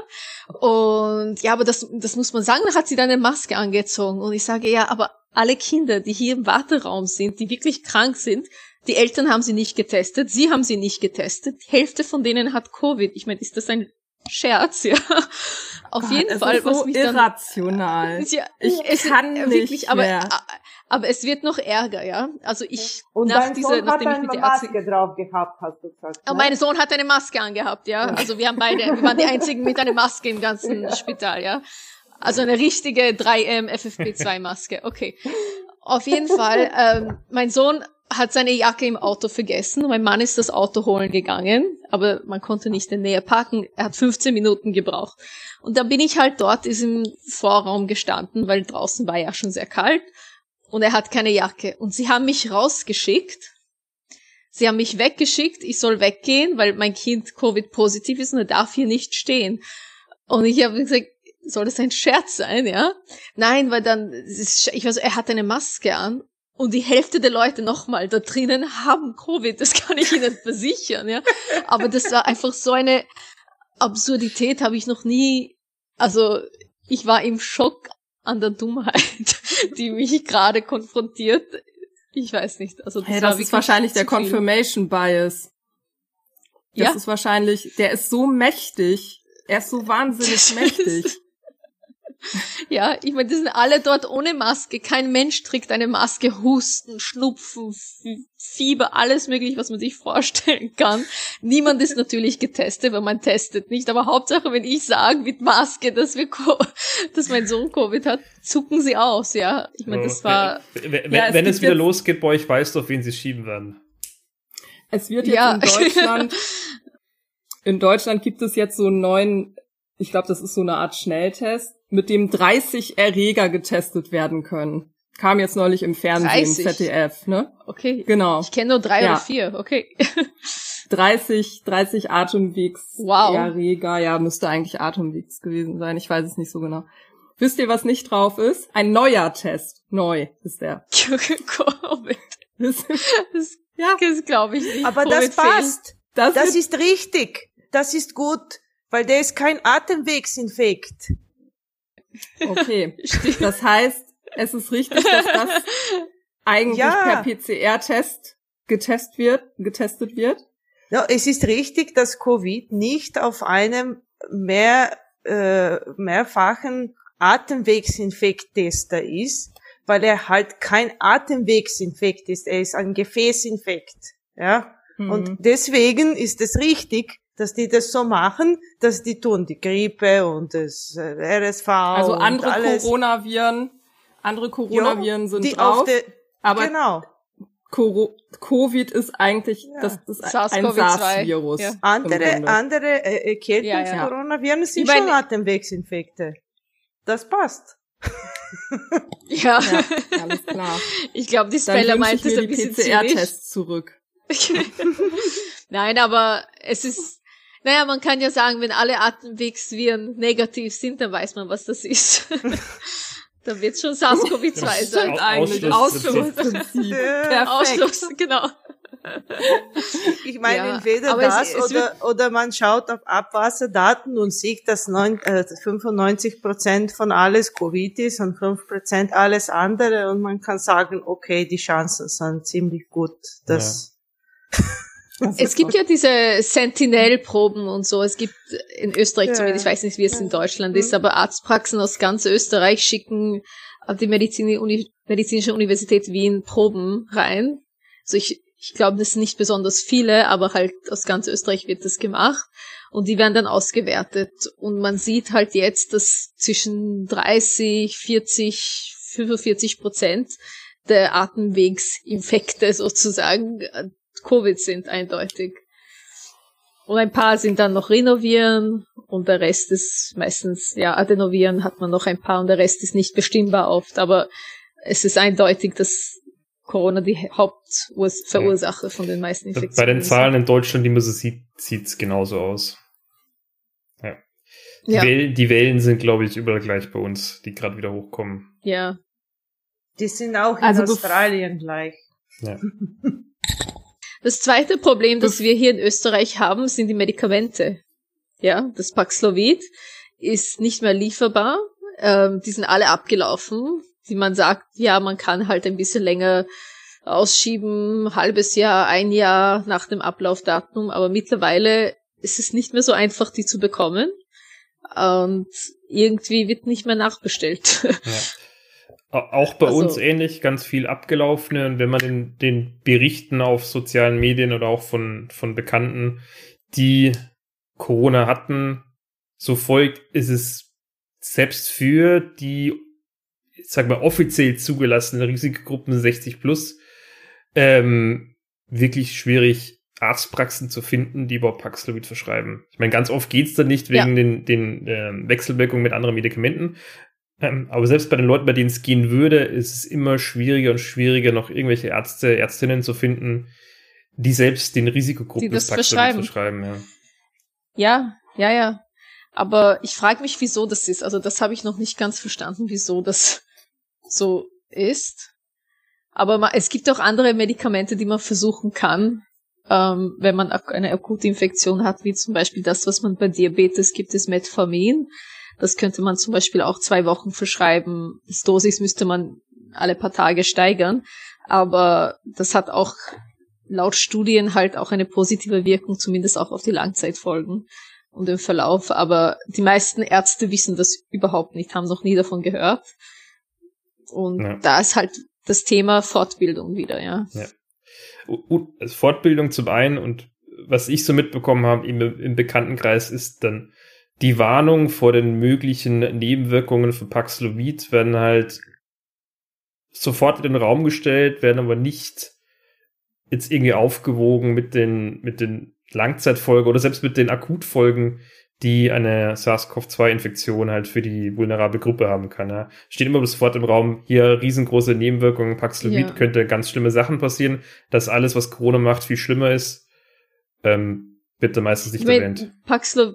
Und ja, aber das, das muss man sagen, da hat sie dann eine Maske angezogen. Und ich sage, ja, aber alle Kinder, die hier im Warteraum sind, die wirklich krank sind, die Eltern haben sie nicht getestet, sie haben sie nicht getestet, die Hälfte von denen hat Covid. Ich meine, ist das ein Scherz, ja. Auf Gott, jeden Fall, so was mich irrational. Dann, [laughs] ja, ich es, kann nicht wirklich, aber, aber es wird noch ärger, ja. Also ich und nach dein Sohn nachdem hat ich mit der Maske Ärztin, drauf gehabt, hast du gesagt. Ne? Mein Sohn hat eine Maske angehabt, ja. Also wir haben beide, wir waren die einzigen mit einer Maske im ganzen [laughs] Spital, ja. Also eine richtige 3M FFP2 Maske. Okay. Auf jeden Fall, ähm, mein Sohn hat seine Jacke im Auto vergessen. Mein Mann ist das Auto holen gegangen, aber man konnte nicht in Nähe parken. Er hat 15 Minuten gebraucht. Und dann bin ich halt dort im Vorraum gestanden, weil draußen war ja schon sehr kalt und er hat keine Jacke. Und sie haben mich rausgeschickt. Sie haben mich weggeschickt, ich soll weggehen, weil mein Kind Covid-positiv ist und er darf hier nicht stehen. Und ich habe gesagt, soll das ein Scherz sein, ja? Nein, weil dann, ich weiß, er hat eine Maske an und die Hälfte der Leute nochmal da drinnen haben Covid, das kann ich Ihnen versichern, ja. Aber das war einfach so eine, Absurdität habe ich noch nie, also ich war im Schock an der Dummheit, [laughs] die mich gerade konfrontiert. Ich weiß nicht. Also das, hey, das ist wahrscheinlich der Confirmation Bias. Das ja? ist wahrscheinlich, der ist so mächtig. Er ist so wahnsinnig [laughs] mächtig. Ja, ich meine, die sind alle dort ohne Maske. Kein Mensch trägt eine Maske. Husten, Schnupfen, Fieber, alles mögliche, was man sich vorstellen kann. Niemand ist natürlich getestet, weil man testet nicht. Aber Hauptsache, wenn ich sage mit Maske, dass wir, dass mein Sohn Covid hat, zucken sie aus, ja. Ich meine, das war. Wenn, ja, es, wenn es wieder losgeht bei euch, weißt du, auf wen sie schieben werden. Es wird jetzt ja. in Deutschland, [laughs] in Deutschland gibt es jetzt so einen neuen, ich glaube, das ist so eine Art Schnelltest mit dem 30 Erreger getestet werden können. Kam jetzt neulich im Fernsehen, 30? ZDF, ne? Okay. Genau. Ich kenne nur drei ja. oder vier, okay. [laughs] 30, 30 Atemwegs wow. Erreger, ja, müsste eigentlich Atemwegs gewesen sein. Ich weiß es nicht so genau. Wisst ihr, was nicht drauf ist? Ein neuer Test. Neu ist der. [laughs] Covid. Das, das, ja. das glaube ich nicht. Aber das passt. Das, das ist richtig. Das ist gut, weil der ist kein Atemwegsinfekt. Okay. [laughs] das heißt, es ist richtig, dass das [laughs] eigentlich ja. per PCR-Test getestet wird, getestet wird. Ja, es ist richtig, dass Covid nicht auf einem mehr, äh, mehrfachen Atemwegsinfekttester ist, weil er halt kein Atemwegsinfekt ist, er ist ein Gefäßinfekt. Ja. Mhm. Und deswegen ist es richtig, dass die das so machen, dass die tun die Grippe und das äh, RSV also andere Coronaviren, andere Coronaviren jo, sind drauf, de, aber genau. Covid ist eigentlich ja. das, das ein SARS-Virus. Ja. Andere andere äh, Erkältungs-Coronaviren ja, sind schon Atemwegsinfekte. Das passt. [laughs] ja. ja, alles klar. Ich glaube, die Speller meint es ein bisschen PCR-Tests zurück. [laughs] Nein, aber es ist naja, man kann ja sagen, wenn alle Atemwegsviren negativ sind, dann weiß man, was das ist. [laughs] dann wird es schon SARS-CoV-2 sein. Eigentlich. Ausschlussprinzip. Perfekt. Ausschluss, genau. Ich meine, ja, entweder das es, es oder, oder man schaut auf Abwasserdaten und sieht, dass neun, äh, 95 Prozent von alles Covid ist und 5 Prozent alles andere und man kann sagen, okay, die Chancen sind ziemlich gut, dass ja. Es gibt ja diese Sentinel-Proben und so. Es gibt in Österreich ja. zumindest, ich weiß nicht, wie es in Deutschland ist, aber Arztpraxen aus ganz Österreich schicken auf die Medizin, Uni, Medizinische Universität Wien Proben rein. Also ich, ich glaube, das sind nicht besonders viele, aber halt aus ganz Österreich wird das gemacht. Und die werden dann ausgewertet. Und man sieht halt jetzt, dass zwischen 30, 40, 45 Prozent der Atemwegsinfekte sozusagen Covid sind, eindeutig. Und ein paar sind dann noch Renovieren und der Rest ist meistens, ja, Adenoviren hat man noch ein paar und der Rest ist nicht bestimmbar oft, aber es ist eindeutig, dass Corona die Hauptverursacher von den meisten Infektionen Bei den Zahlen in Deutschland, die man so sieht, sieht's genauso aus. Ja. Die, ja. Wellen, die Wellen sind, glaube ich, überall gleich bei uns, die gerade wieder hochkommen. Ja. Die sind auch in also Australien gleich. Ja. [laughs] Das zweite Problem, das wir hier in Österreich haben, sind die Medikamente. Ja, das Paxlovid ist nicht mehr lieferbar. Ähm, die sind alle abgelaufen. Wie man sagt, ja, man kann halt ein bisschen länger ausschieben, halbes Jahr, ein Jahr nach dem Ablaufdatum, aber mittlerweile ist es nicht mehr so einfach, die zu bekommen. Und irgendwie wird nicht mehr nachbestellt. Ja. [laughs] Auch bei also, uns ähnlich, ganz viel abgelaufene. Und wenn man den, den Berichten auf sozialen Medien oder auch von, von Bekannten, die Corona hatten, so folgt, ist es selbst für die, ich sag mal, offiziell zugelassenen Risikogruppen 60 plus, ähm, wirklich schwierig, Arztpraxen zu finden, die überhaupt Paxlovid verschreiben. Ich meine, ganz oft geht's dann nicht wegen ja. den, den ähm, Wechselwirkungen mit anderen Medikamenten, ähm, aber selbst bei den Leuten, bei denen es gehen würde, ist es immer schwieriger und schwieriger, noch irgendwelche Ärzte, Ärztinnen zu finden, die selbst den Risikogruppen das verschreiben. verschreiben ja. ja, ja, ja. Aber ich frage mich, wieso das ist. Also das habe ich noch nicht ganz verstanden, wieso das [laughs] so ist. Aber man, es gibt auch andere Medikamente, die man versuchen kann, ähm, wenn man eine akute Infektion hat, wie zum Beispiel das, was man bei Diabetes gibt, ist Metformin. Das könnte man zum Beispiel auch zwei Wochen verschreiben. Das Dosis müsste man alle paar Tage steigern. Aber das hat auch laut Studien halt auch eine positive Wirkung, zumindest auch auf die Langzeitfolgen und den Verlauf. Aber die meisten Ärzte wissen das überhaupt nicht, haben noch nie davon gehört. Und ja. da ist halt das Thema Fortbildung wieder, ja. ja. Also Fortbildung zum einen und was ich so mitbekommen habe im, im Bekanntenkreis ist dann die Warnung vor den möglichen Nebenwirkungen von Paxlovid werden halt sofort in den Raum gestellt, werden aber nicht jetzt irgendwie aufgewogen mit den, mit den Langzeitfolgen oder selbst mit den Akutfolgen, die eine SARS-CoV-2-Infektion halt für die vulnerable Gruppe haben kann. Ja. Steht immer sofort im Raum, hier riesengroße Nebenwirkungen, Paxlovid ja. könnte ganz schlimme Sachen passieren. dass alles, was Corona macht, viel schlimmer ist. Ähm, bitte meistens nicht erwähnt. Paxlo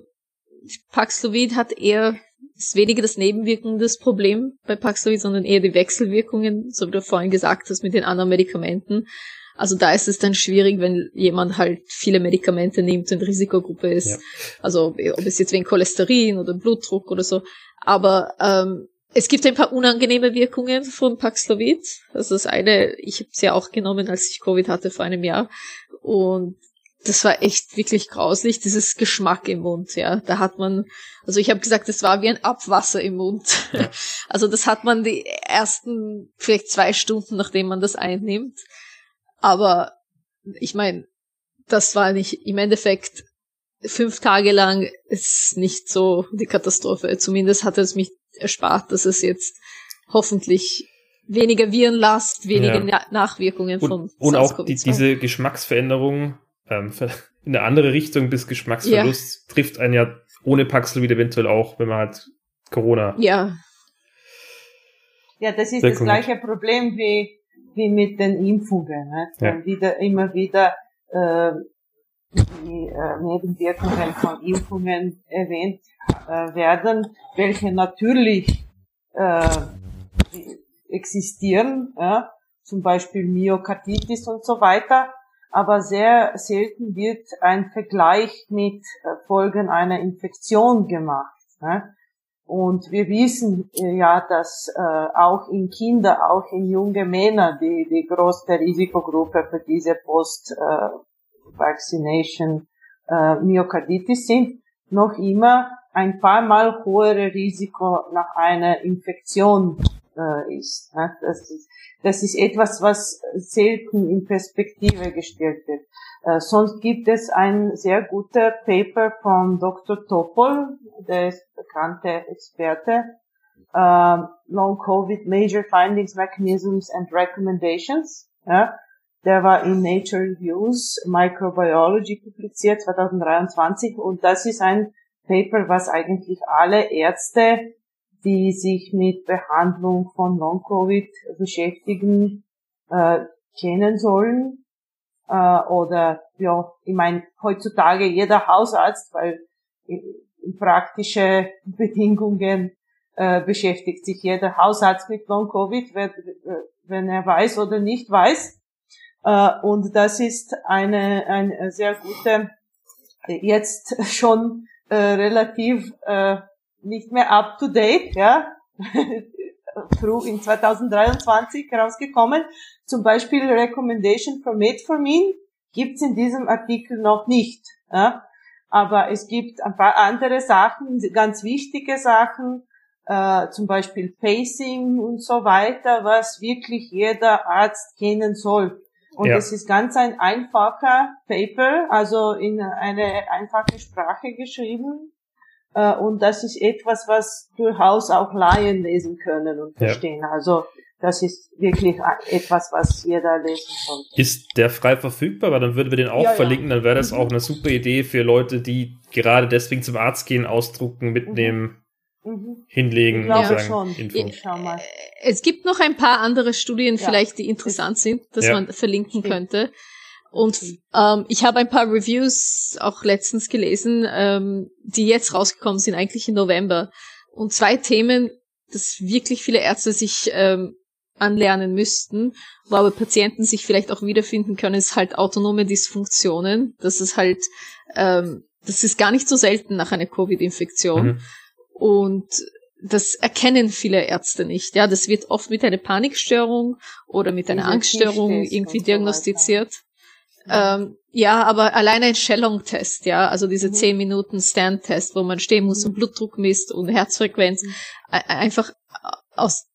Paxlovid hat eher ist weniger das Nebenwirkungen das Problem bei Paxlovid, sondern eher die Wechselwirkungen, so wie du vorhin gesagt hast, mit den anderen Medikamenten. Also da ist es dann schwierig, wenn jemand halt viele Medikamente nimmt und Risikogruppe ist. Ja. Also ob es jetzt wegen Cholesterin oder Blutdruck oder so. Aber ähm, es gibt ein paar unangenehme Wirkungen von Paxlovid. Also das eine, ich habe es ja auch genommen, als ich Covid hatte vor einem Jahr. Und das war echt wirklich grauslich, dieses Geschmack im Mund, ja. Da hat man, also ich habe gesagt, es war wie ein Abwasser im Mund. Ja. [laughs] Also das hat man die ersten vielleicht zwei Stunden, nachdem man das einnimmt. Aber ich meine, das war nicht im Endeffekt fünf Tage lang ist nicht so die Katastrophe. Zumindest hat es mich erspart, dass es jetzt hoffentlich weniger Virenlast, weniger ja. Nachwirkungen von und, und auch die, diese Geschmacksveränderung ähm, [laughs] in eine andere Richtung bis Geschmacksverlust ja. trifft einen ja ohne Paxlovid eventuell auch, wenn man halt Corona. Ja. Ja, das ist das gleiche Problem wie wie mit den Impfungen. Ne? Ja. Wieder, immer wieder äh, die äh, Nebenwirkungen von Impfungen erwähnt äh, werden, welche natürlich äh, existieren, ja? zum Beispiel Myokarditis und so weiter, aber sehr selten wird ein Vergleich mit Folgen einer Infektion gemacht. Ne? Und wir wissen äh, ja, dass äh, auch in Kinder, auch in junge Männer, die die größte Risikogruppe für diese Post-Vaccination äh, Myokarditis sind, noch immer ein paar Mal höhere Risiko nach einer Infektion äh, ist. Ne? Das ist. Das ist etwas, was selten in Perspektive gestellt wird. Äh, sonst gibt es ein sehr guter Paper von Dr. Topol, der ist bekannte Experte, äh, Long Covid Major Findings, Mechanisms and Recommendations. Ja, der war in Nature Reviews Microbiology publiziert 2023 und das ist ein Paper, was eigentlich alle Ärzte, die sich mit Behandlung von Long Covid beschäftigen, äh, kennen sollen äh, oder ja, ich meine heutzutage jeder Hausarzt, weil in praktische [laughs] Bedingungen äh, beschäftigt sich jeder Hausarzt mit Long Covid, wenn, wenn er weiß oder nicht weiß. Äh, und das ist eine, eine sehr gute, jetzt schon äh, relativ äh, nicht mehr up to date, ja, [laughs] früh in 2023 rausgekommen. Zum Beispiel Recommendation for Metformin gibt's in diesem Artikel noch nicht. Ja? Aber es gibt ein paar andere Sachen, ganz wichtige Sachen, äh, zum Beispiel Pacing und so weiter, was wirklich jeder Arzt kennen soll. Und ja. es ist ganz ein einfacher Paper, also in eine einfache Sprache geschrieben. Äh, und das ist etwas, was durchaus auch Laien lesen können und verstehen. Ja. Also das ist wirklich etwas, was jeder lesen kann. Ist der frei verfügbar? Weil dann würden wir den auch ja, verlinken. Dann wäre das mhm. auch eine super Idee für Leute, die gerade deswegen zum Arzt gehen, ausdrucken, mitnehmen. Mhm. Hinlegen, ich glaube schon. Info. Es gibt noch ein paar andere Studien, vielleicht, die interessant sind, dass man verlinken könnte. Und ähm, ich habe ein paar Reviews auch letztens gelesen, ähm, die jetzt rausgekommen sind, eigentlich im November. Und zwei Themen, dass wirklich viele Ärzte sich ähm, anlernen müssten, wo aber Patienten sich vielleicht auch wiederfinden können, ist halt autonome Dysfunktionen. Das ist halt, ähm, das ist gar nicht so selten nach einer Covid-Infektion. Mhm. Und das erkennen viele Ärzte nicht. Ja, das wird oft mit einer Panikstörung oder mit einer Angststörung irgendwie diagnostiziert. Ähm, ja, aber allein ein Shellong-Test, ja, also diese mhm. 10 Minuten Stand-Test, wo man stehen muss und Blutdruck misst und Herzfrequenz, mhm. einfach aus,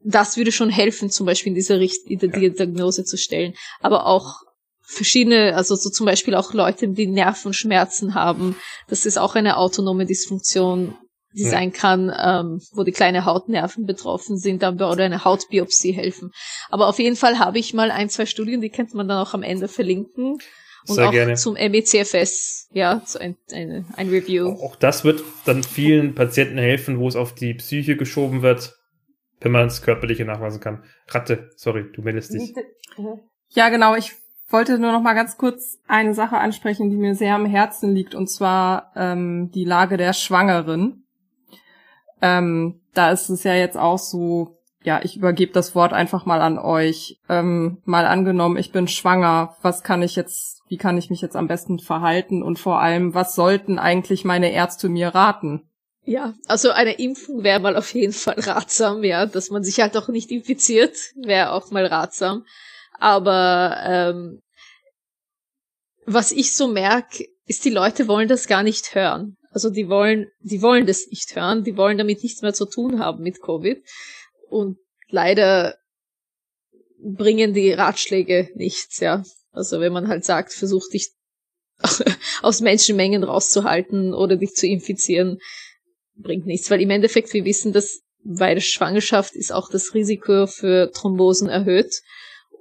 das würde schon helfen, zum Beispiel in dieser Richt in der Diagnose zu stellen. Aber auch verschiedene, also so zum Beispiel auch Leute, die Nervenschmerzen haben, das ist auch eine autonome Dysfunktion, die ja. sein kann, ähm, wo die kleine Hautnerven betroffen sind, aber oder eine Hautbiopsie helfen. Aber auf jeden Fall habe ich mal ein, zwei Studien, die könnte man dann auch am Ende verlinken. Und Sehr auch gerne. zum MECFS, ja, so ein, ein, ein Review. Auch das wird dann vielen Patienten helfen, wo es auf die Psyche geschoben wird, wenn man es körperliche nachweisen kann. Ratte, sorry, du meldest dich. Ja, genau, ich wollte nur noch mal ganz kurz eine Sache ansprechen, die mir sehr am Herzen liegt, und zwar ähm, die Lage der Schwangeren. Ähm, da ist es ja jetzt auch so, ja, ich übergebe das Wort einfach mal an euch. Ähm, mal angenommen, ich bin schwanger, was kann ich jetzt, wie kann ich mich jetzt am besten verhalten und vor allem, was sollten eigentlich meine Ärzte mir raten? Ja, also eine Impfung wäre mal auf jeden Fall ratsam, ja, dass man sich halt auch nicht infiziert, wäre auch mal ratsam. Aber ähm, was ich so merke, ist, die Leute wollen das gar nicht hören. Also die wollen, die wollen das nicht hören, die wollen damit nichts mehr zu tun haben mit Covid. Und leider bringen die Ratschläge nichts, ja. Also wenn man halt sagt, versuch dich [laughs] aus Menschenmengen rauszuhalten oder dich zu infizieren, bringt nichts, weil im Endeffekt wir wissen, dass bei der Schwangerschaft ist auch das Risiko für Thrombosen erhöht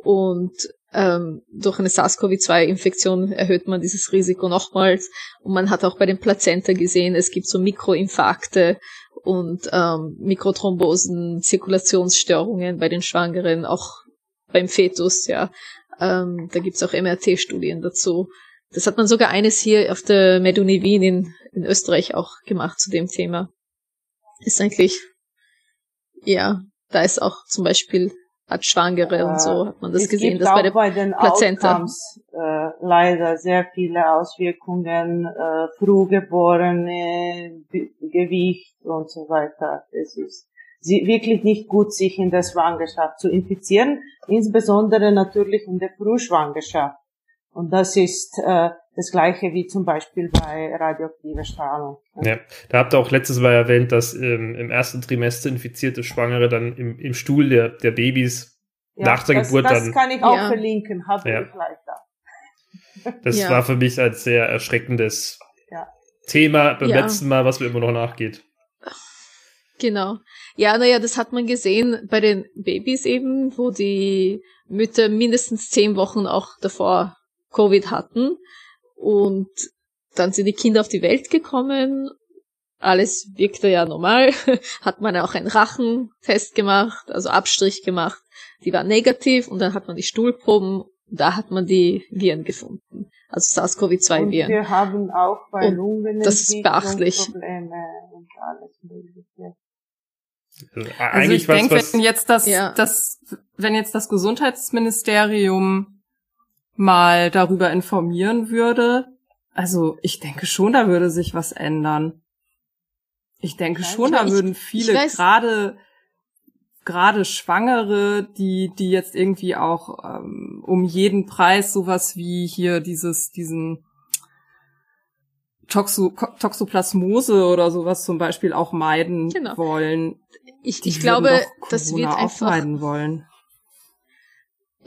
und ähm, durch eine SARS-CoV-2-Infektion erhöht man dieses Risiko nochmals. Und man hat auch bei den Plazenta gesehen, es gibt so Mikroinfarkte und ähm, Mikrothrombosen, Zirkulationsstörungen bei den Schwangeren, auch beim Fetus, ja. Ähm, da gibt's auch MRT-Studien dazu. Das hat man sogar eines hier auf der Meduni Wien in, in Österreich auch gemacht zu dem Thema. Ist eigentlich, ja, da ist auch zum Beispiel hat Schwangere äh, und so hat man das es gesehen, dass bei der bei den Plazenta Outcomes, äh, leider sehr viele Auswirkungen, äh, Frühgeborene, Gewicht und so weiter. Es ist sie, wirklich nicht gut, sich in der Schwangerschaft zu infizieren, insbesondere natürlich in der Frühschwangerschaft. Und das ist äh, das gleiche wie zum Beispiel bei radioaktiver Strahlung. Ja, da habt ihr auch letztes Mal erwähnt, dass ähm, im ersten Trimester infizierte Schwangere dann im, im Stuhl der, der Babys ja, nach der das, Geburt das dann. Das kann ich auch ja. verlinken, habe ja. ich gleich da. Das ja. war für mich ein sehr erschreckendes Thema beim letzten Mal, was mir immer noch nachgeht. Genau. Ja, naja, das hat man gesehen bei den Babys eben, wo die Mütter mindestens zehn Wochen auch davor Covid hatten und dann sind die Kinder auf die Welt gekommen. Alles wirkte ja normal. [laughs] hat man auch einen Rachentest gemacht, also Abstrich gemacht. Die war negativ und dann hat man die Stuhlproben. Da hat man die Viren gefunden. Also SARS-CoV-2-Viren. Wir haben auch bei Lungen das ist beachtlich. Probleme und alles Mögliche. Also, also ich denke, wenn jetzt das, ja. das, wenn jetzt das Gesundheitsministerium mal darüber informieren würde, also ich denke schon, da würde sich was ändern. Ich denke ja, schon, da würden viele gerade gerade Schwangere, die die jetzt irgendwie auch ähm, um jeden Preis sowas wie hier dieses diesen Toxo Toxoplasmose oder sowas zum Beispiel auch meiden genau. wollen. Ich, ich glaube, das wird einfach meiden wollen.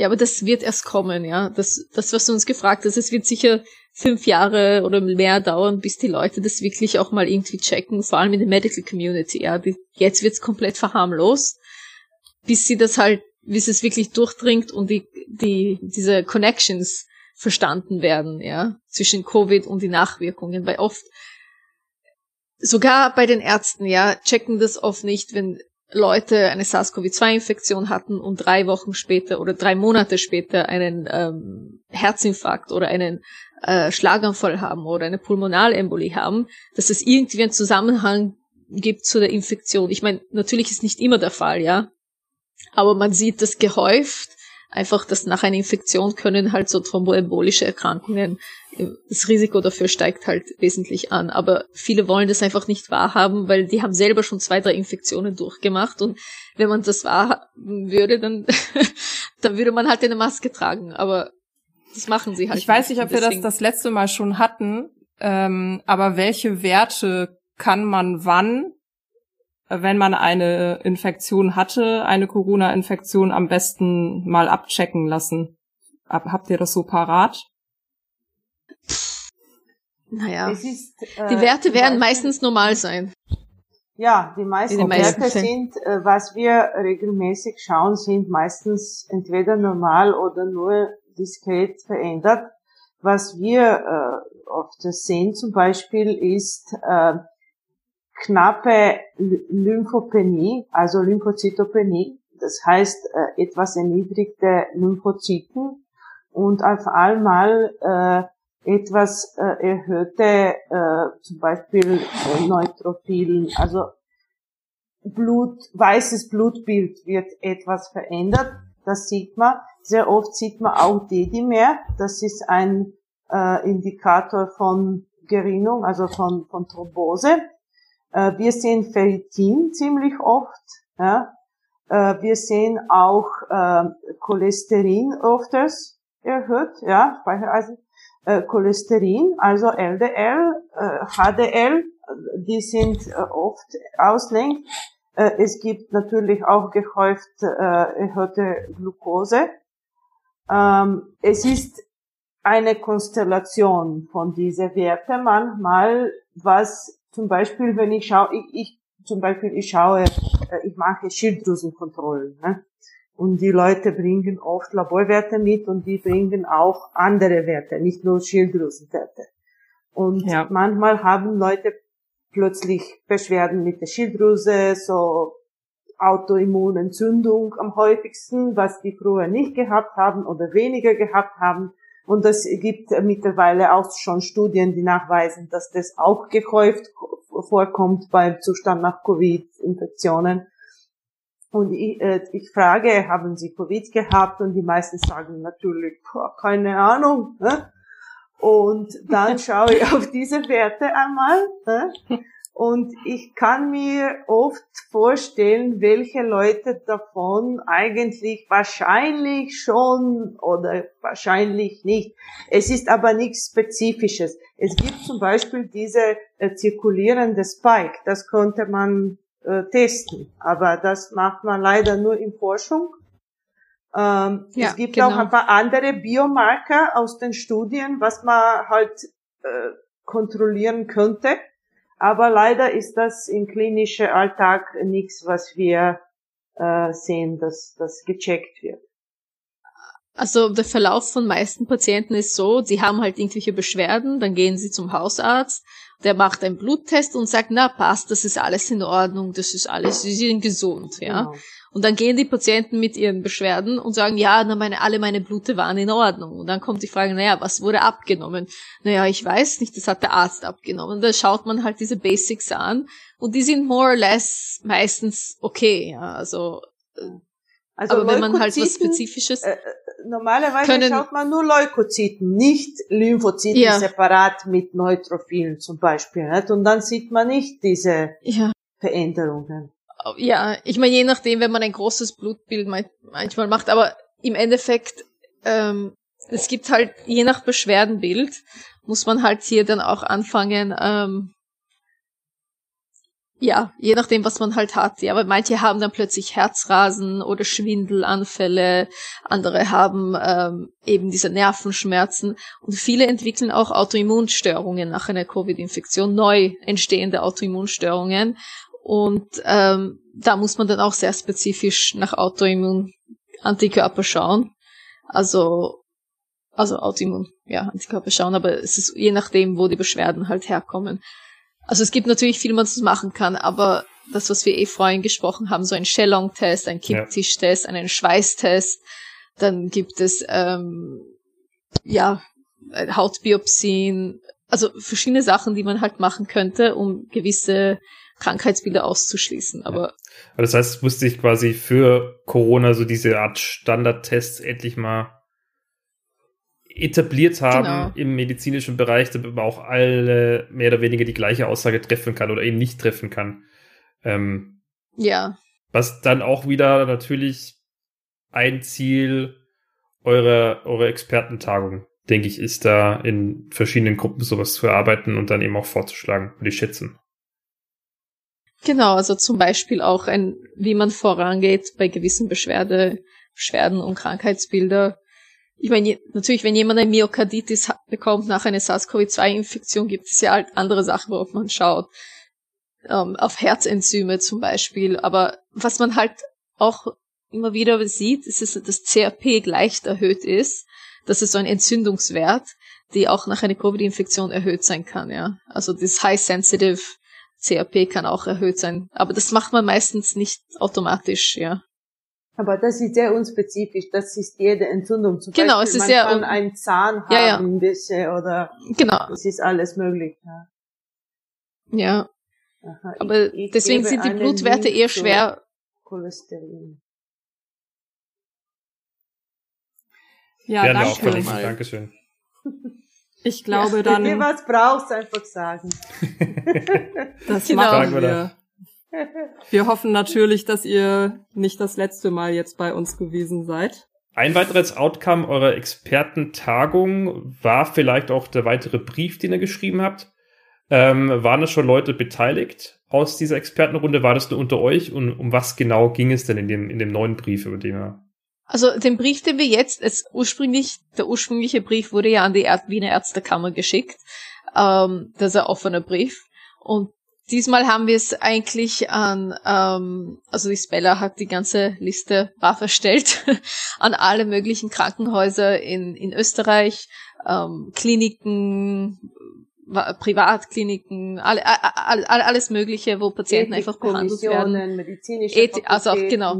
Ja, aber das wird erst kommen, ja. Das, das, was du uns gefragt hast, es wird sicher fünf Jahre oder mehr dauern, bis die Leute das wirklich auch mal irgendwie checken, vor allem in der Medical Community, ja. Die, jetzt wird's komplett verharmlost, bis sie das halt, bis es wirklich durchdringt und die, die, diese Connections verstanden werden, ja, zwischen Covid und die Nachwirkungen, weil oft, sogar bei den Ärzten, ja, checken das oft nicht, wenn Leute eine SARS-CoV-2-Infektion hatten und drei Wochen später oder drei Monate später einen ähm, Herzinfarkt oder einen äh, Schlaganfall haben oder eine Pulmonalembolie haben, dass es irgendwie einen Zusammenhang gibt zu der Infektion. Ich meine, natürlich ist nicht immer der Fall, ja. Aber man sieht das gehäuft einfach, dass nach einer Infektion können halt so thromboembolische Erkrankungen, das Risiko dafür steigt halt wesentlich an. Aber viele wollen das einfach nicht wahrhaben, weil die haben selber schon zwei, drei Infektionen durchgemacht und wenn man das wahrhaben würde, dann, [laughs] dann würde man halt eine Maske tragen. Aber das machen sie halt. Ich weiß nicht, ob wir das das letzte Mal schon hatten, ähm, aber welche Werte kann man wann wenn man eine Infektion hatte, eine Corona-Infektion am besten mal abchecken lassen. Habt ihr das so parat? Naja, ist, äh, die Werte werden meistens normal sein. Ja, die meisten Werte sind, äh, was wir regelmäßig schauen, sind meistens entweder normal oder nur diskret verändert. Was wir äh, oft sehen zum Beispiel ist äh, knappe Lymphopenie, also Lymphozytopenie, das heißt äh, etwas erniedrigte Lymphozyten und auf einmal äh, etwas äh, erhöhte, äh, zum Beispiel äh, Neutrophilen, also Blut, weißes Blutbild wird etwas verändert, das sieht man. Sehr oft sieht man auch Dedimer, das ist ein äh, Indikator von Gerinnung, also von, von Thrombose. Äh, wir sehen Ferritin ziemlich oft. Ja. Äh, wir sehen auch äh, Cholesterin öfters erhöht, ja, Speichereisen, äh, Cholesterin, also LDL, äh, HDL, die sind äh, oft auslenkt. Äh, es gibt natürlich auch gehäuft äh, erhöhte Glucose. Ähm, es ist eine Konstellation von diese Werte manchmal, was zum Beispiel, wenn ich schaue, ich, ich zum Beispiel, ich schaue, äh, ich mache Schilddrüsenkontrollen. Ne? Und die Leute bringen oft Laborwerte mit und die bringen auch andere Werte, nicht nur Schilddrüsenwerte. Und ja. manchmal haben Leute plötzlich Beschwerden mit der Schilddrüse, so Autoimmunentzündung am häufigsten, was die früher nicht gehabt haben oder weniger gehabt haben. Und es gibt mittlerweile auch schon Studien, die nachweisen, dass das auch gehäuft vorkommt beim Zustand nach Covid-Infektionen. Und ich, äh, ich frage, haben Sie Covid gehabt? Und die meisten sagen natürlich, boah, keine Ahnung. Ne? Und dann [laughs] schaue ich auf diese Werte einmal. Ne? Und ich kann mir oft vorstellen, welche Leute davon eigentlich wahrscheinlich schon oder wahrscheinlich nicht. Es ist aber nichts Spezifisches. Es gibt zum Beispiel diese äh, zirkulierende Spike. Das konnte man äh, testen. Aber das macht man leider nur in Forschung. Ähm, ja, es gibt genau. auch ein paar andere Biomarker aus den Studien, was man halt äh, kontrollieren könnte. Aber leider ist das im klinischen Alltag nichts, was wir äh, sehen, dass das gecheckt wird. Also der Verlauf von meisten Patienten ist so, sie haben halt irgendwelche Beschwerden, dann gehen sie zum Hausarzt, der macht einen Bluttest und sagt, na passt, das ist alles in Ordnung, das ist alles, sie sind gesund, ja. Genau. Und dann gehen die Patienten mit ihren Beschwerden und sagen, ja, na meine, alle meine Blute waren in Ordnung. Und dann kommt die Frage, naja, was wurde abgenommen? Naja, ich weiß nicht, das hat der Arzt abgenommen. Da schaut man halt diese Basics an und die sind more or less meistens okay, ja, also, äh, also aber wenn man halt was Spezifisches. Äh, äh, normalerweise können, schaut man nur Leukozyten, nicht Lymphozyten ja. separat mit Neutrophilen zum Beispiel. Nicht? Und dann sieht man nicht diese ja. Veränderungen ja, ich meine, je nachdem, wenn man ein großes Blutbild manchmal macht, aber im Endeffekt, ähm, es gibt halt, je nach Beschwerdenbild, muss man halt hier dann auch anfangen, ähm, ja, je nachdem, was man halt hat. Ja, aber manche haben dann plötzlich Herzrasen oder Schwindelanfälle, andere haben ähm, eben diese Nervenschmerzen und viele entwickeln auch Autoimmunstörungen nach einer Covid-Infektion, neu entstehende Autoimmunstörungen und ähm, da muss man dann auch sehr spezifisch nach Autoimmun-Antikörper schauen. Also, also Autoimmun, ja, Antikörper schauen, aber es ist je nachdem, wo die Beschwerden halt herkommen. Also es gibt natürlich viel, was man machen kann, aber das, was wir eh vorhin gesprochen haben, so ein Shellong-Test, ein Kipptischtest, einen Schweißtest, dann gibt es ähm, ja Hautbiopsien, also verschiedene Sachen, die man halt machen könnte, um gewisse Krankheitsbilder auszuschließen. Aber ja. das heißt, musste ich quasi für Corona so diese Art Standardtests endlich mal etabliert haben genau. im medizinischen Bereich, damit man auch alle mehr oder weniger die gleiche Aussage treffen kann oder eben nicht treffen kann. Ähm, ja. Was dann auch wieder natürlich ein Ziel eurer, eurer Expertentagung, denke ich, ist da in verschiedenen Gruppen sowas zu erarbeiten und dann eben auch vorzuschlagen, würde ich schätzen. Genau, also zum Beispiel auch ein, wie man vorangeht bei gewissen Beschwerde, Beschwerden und Krankheitsbilder. Ich meine, natürlich, wenn jemand eine Myokarditis bekommt nach einer SARS-CoV-2-Infektion, gibt es ja halt andere Sachen, worauf man schaut. Ähm, auf Herzenzyme zum Beispiel. Aber was man halt auch immer wieder sieht, ist, dass das CRP leicht erhöht ist. Das ist so ein Entzündungswert, die auch nach einer Covid-Infektion erhöht sein kann, ja. Also das High Sensitive CRP kann auch erhöht sein. Aber das macht man meistens nicht automatisch, ja. Aber das ist sehr unspezifisch. Das ist jede Entzündung. Zum genau, Beispiel, es ist man ja kann einen Zahn haben, ja, ja. ein bisschen oder. Genau. Es ist alles möglich. Ja. ja. Aha, Aber ich, ich deswegen sind die Blutwerte eher schwer. Cholesterin. Ja, Werden danke. Dankeschön. [laughs] Ich glaube ja, dann. Wenn [laughs] du was brauchst, einfach sagen. [laughs] das genau. machen wir. [laughs] Wir hoffen natürlich, dass ihr nicht das letzte Mal jetzt bei uns gewesen seid. Ein weiteres Outcome eurer Expertentagung war vielleicht auch der weitere Brief, den ihr geschrieben habt. Ähm, waren es schon Leute beteiligt aus dieser Expertenrunde? War das nur unter euch? Und um was genau ging es denn in dem, in dem neuen Brief, über den wir also den Brief, den wir jetzt, es ursprünglich, der ursprüngliche Brief wurde ja an die Wiener Ärztekammer geschickt. Ähm, das ist ein offener Brief. Und diesmal haben wir es eigentlich an, ähm, also die Speller hat die ganze Liste brav erstellt, [laughs] an alle möglichen Krankenhäuser in, in Österreich, ähm, Kliniken, Privatkliniken, alle, alle, alles Mögliche, wo Patienten einfach behandelt werden. Medizinische Eth also auch, genau.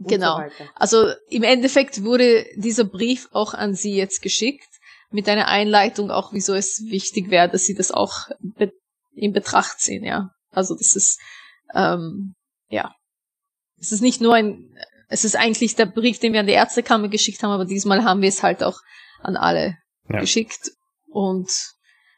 Genau. So also im Endeffekt wurde dieser Brief auch an Sie jetzt geschickt mit einer Einleitung auch, wieso es wichtig wäre, dass Sie das auch be in Betracht ziehen, ja. Also das ist ähm, ja, es ist nicht nur ein, es ist eigentlich der Brief, den wir an die Ärztekammer geschickt haben, aber diesmal haben wir es halt auch an alle ja. geschickt und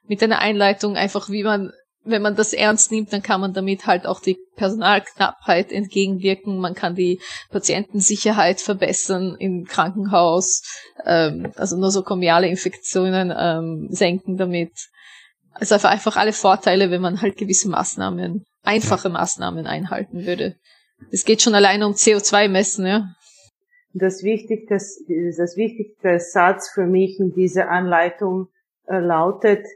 mit einer Einleitung einfach, wie man wenn man das ernst nimmt, dann kann man damit halt auch die Personalknappheit entgegenwirken. Man kann die Patientensicherheit verbessern im Krankenhaus, ähm, also nur so komiale Infektionen ähm, senken damit. Also einfach alle Vorteile, wenn man halt gewisse Maßnahmen, einfache Maßnahmen einhalten würde. Es geht schon alleine um CO2 messen, ja. Das wichtigste, das wichtigste Satz für mich in dieser Anleitung äh, lautet,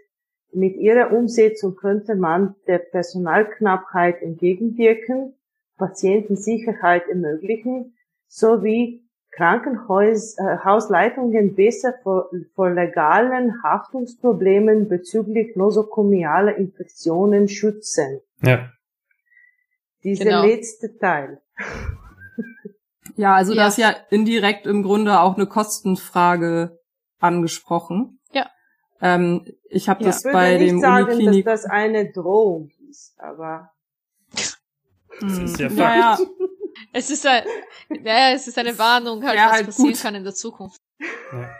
mit ihrer Umsetzung könnte man der Personalknappheit entgegenwirken, Patientensicherheit ermöglichen, sowie Krankenhausleitungen äh, besser vor, vor legalen Haftungsproblemen bezüglich nosokomialer Infektionen schützen. Ja. Dieser genau. letzte Teil. Ja, also ja. das ist ja indirekt im Grunde auch eine Kostenfrage angesprochen. Ähm, ich habe ja, das bei dem sagen, Uniklinik. dass das eine Drohung ist, aber das ist ja Fakt. Naja. Es ist ein, ja, es ist eine Warnung, halt, ja, was halt passieren gut. kann in der Zukunft. Ja.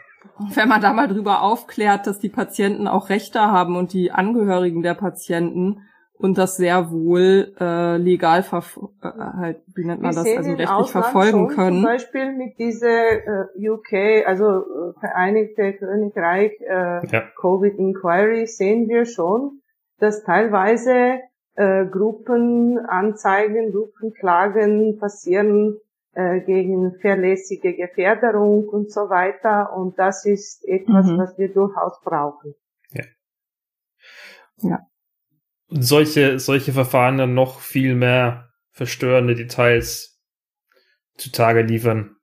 Wenn man da mal drüber aufklärt, dass die Patienten auch Rechte haben und die Angehörigen der Patienten, und das sehr wohl äh, legal äh, halt, wie nennt man Wir das, also rechtlich Ausland verfolgen schon, können. Zum Beispiel mit dieser äh, UK, also äh, Vereinigte Königreich äh, ja. Covid Inquiry sehen wir schon, dass teilweise äh, Gruppenanzeigen, Gruppenklagen passieren äh, gegen verlässliche Gefährderung und so weiter. Und das ist etwas, mhm. was wir durchaus brauchen. Ja. Ja solche, solche Verfahren dann noch viel mehr verstörende Details zutage liefern,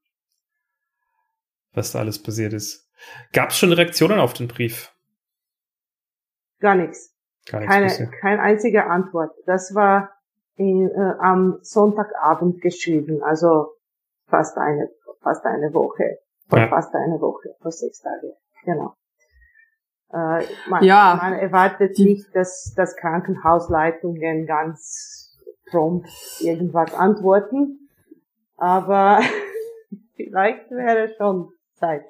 was da alles passiert ist. Gab es schon Reaktionen auf den Brief? Gar nichts. Gar nichts keine, bisher. keine einzige Antwort. Das war in, äh, am Sonntagabend geschrieben, also fast eine, fast eine Woche, vor ja. fast eine Woche, vor sechs Tage, genau. Äh, man, ja. man erwartet nicht, dass, dass Krankenhausleitungen ganz prompt irgendwas antworten, aber [laughs] vielleicht wäre schon Zeit.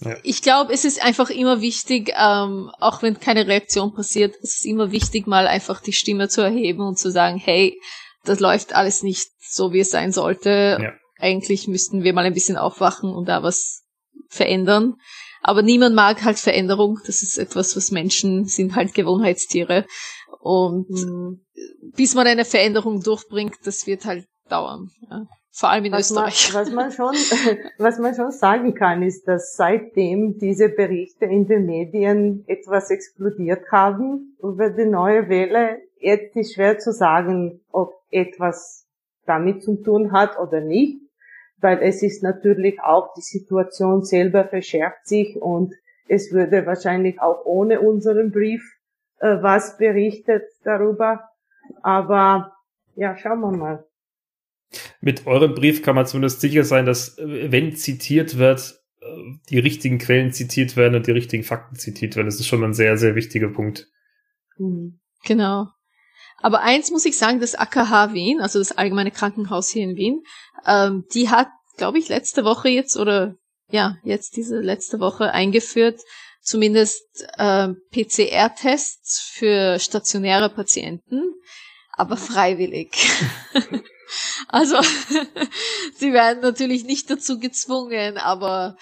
Ja. Ich glaube, es ist einfach immer wichtig, ähm, auch wenn keine Reaktion passiert, es ist immer wichtig, mal einfach die Stimme zu erheben und zu sagen, hey, das läuft alles nicht so, wie es sein sollte. Ja. Eigentlich müssten wir mal ein bisschen aufwachen und da was verändern. Aber niemand mag halt Veränderung. Das ist etwas, was Menschen sind halt Gewohnheitstiere. Und mhm. bis man eine Veränderung durchbringt, das wird halt dauern. Ja. Vor allem in was Österreich. Man, was man schon, [laughs] was man schon sagen kann, ist, dass seitdem diese Berichte in den Medien etwas explodiert haben über die neue Welle, jetzt ist schwer zu sagen, ob etwas damit zu tun hat oder nicht weil es ist natürlich auch die Situation selber verschärft sich und es würde wahrscheinlich auch ohne unseren Brief äh, was berichtet darüber. Aber ja, schauen wir mal. Mit eurem Brief kann man zumindest sicher sein, dass äh, wenn zitiert wird, äh, die richtigen Quellen zitiert werden und die richtigen Fakten zitiert werden. Das ist schon ein sehr, sehr wichtiger Punkt. Mhm. Genau. Aber eins muss ich sagen, das AKH Wien, also das Allgemeine Krankenhaus hier in Wien, ähm, die hat, glaube ich, letzte Woche jetzt oder ja, jetzt diese letzte Woche eingeführt, zumindest äh, PCR-Tests für stationäre Patienten, aber freiwillig. [laughs] also sie werden natürlich nicht dazu gezwungen, aber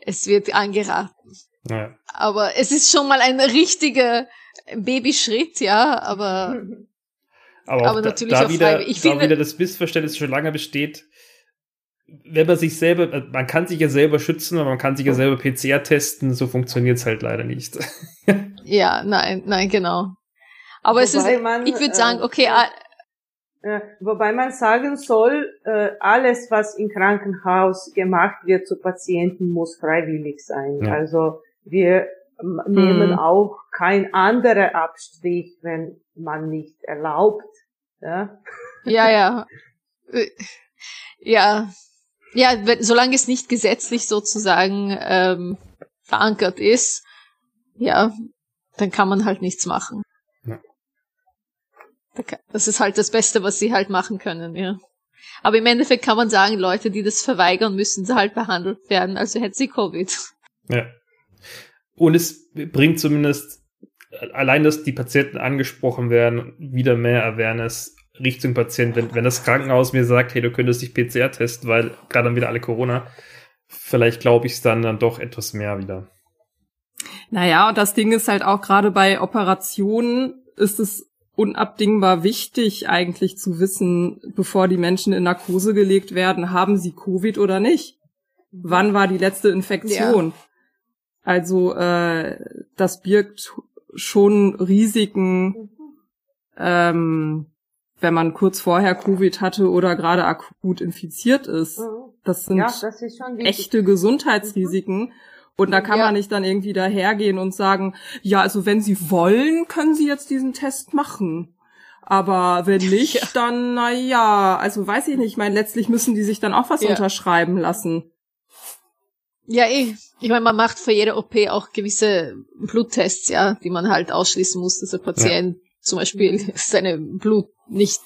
es wird angeraten. Ja. Aber es ist schon mal ein richtiger Babyschritt, ja, aber [laughs] Aber, aber natürlich da, da wieder, ich da finde, wieder das Missverständnis schon lange besteht, wenn man sich selber, man kann sich ja selber schützen, aber man kann sich ja selber PCR testen, so funktioniert es halt leider nicht. [laughs] ja, nein, nein, genau. Aber wobei es ist, man, ich würde sagen, okay, äh, wobei man sagen soll, äh, alles, was im Krankenhaus gemacht wird zu Patienten, muss freiwillig sein. Ja. Also wir nehmen hm. auch kein anderer Abstrich, wenn man nicht erlaubt. Ja, ja. Ja, äh, ja. ja solange es nicht gesetzlich sozusagen ähm, verankert ist, ja, dann kann man halt nichts machen. Ja. Das ist halt das Beste, was sie halt machen können, ja. Aber im Endeffekt kann man sagen, Leute, die das verweigern, müssen halt behandelt werden, also hätte sie Covid. Ja. Und es bringt zumindest allein, dass die Patienten angesprochen werden, wieder mehr Awareness Richtung Patient. Wenn, wenn das Krankenhaus mir sagt, hey, du könntest dich PCR testen, weil gerade dann wieder alle Corona, vielleicht glaube ich es dann dann doch etwas mehr wieder. Naja, und das Ding ist halt auch gerade bei Operationen ist es unabdingbar wichtig eigentlich zu wissen, bevor die Menschen in Narkose gelegt werden, haben sie Covid oder nicht? Wann war die letzte Infektion? Ja. Also äh, das birgt schon Risiken, ähm, wenn man kurz vorher Covid hatte oder gerade akut infiziert ist. Mhm. Das sind ja, das echte Gesundheitsrisiken. Mhm. Und da kann ja. man nicht dann irgendwie dahergehen und sagen, ja, also wenn Sie wollen, können Sie jetzt diesen Test machen. Aber wenn [laughs] nicht, ja. dann, na ja, also weiß ich nicht. Ich meine, letztlich müssen die sich dann auch was ja. unterschreiben lassen. Ja, eh. Ich meine, man macht für jede OP auch gewisse Bluttests, ja, die man halt ausschließen muss, dass der Patient ja. zum Beispiel [laughs] seine Blut nicht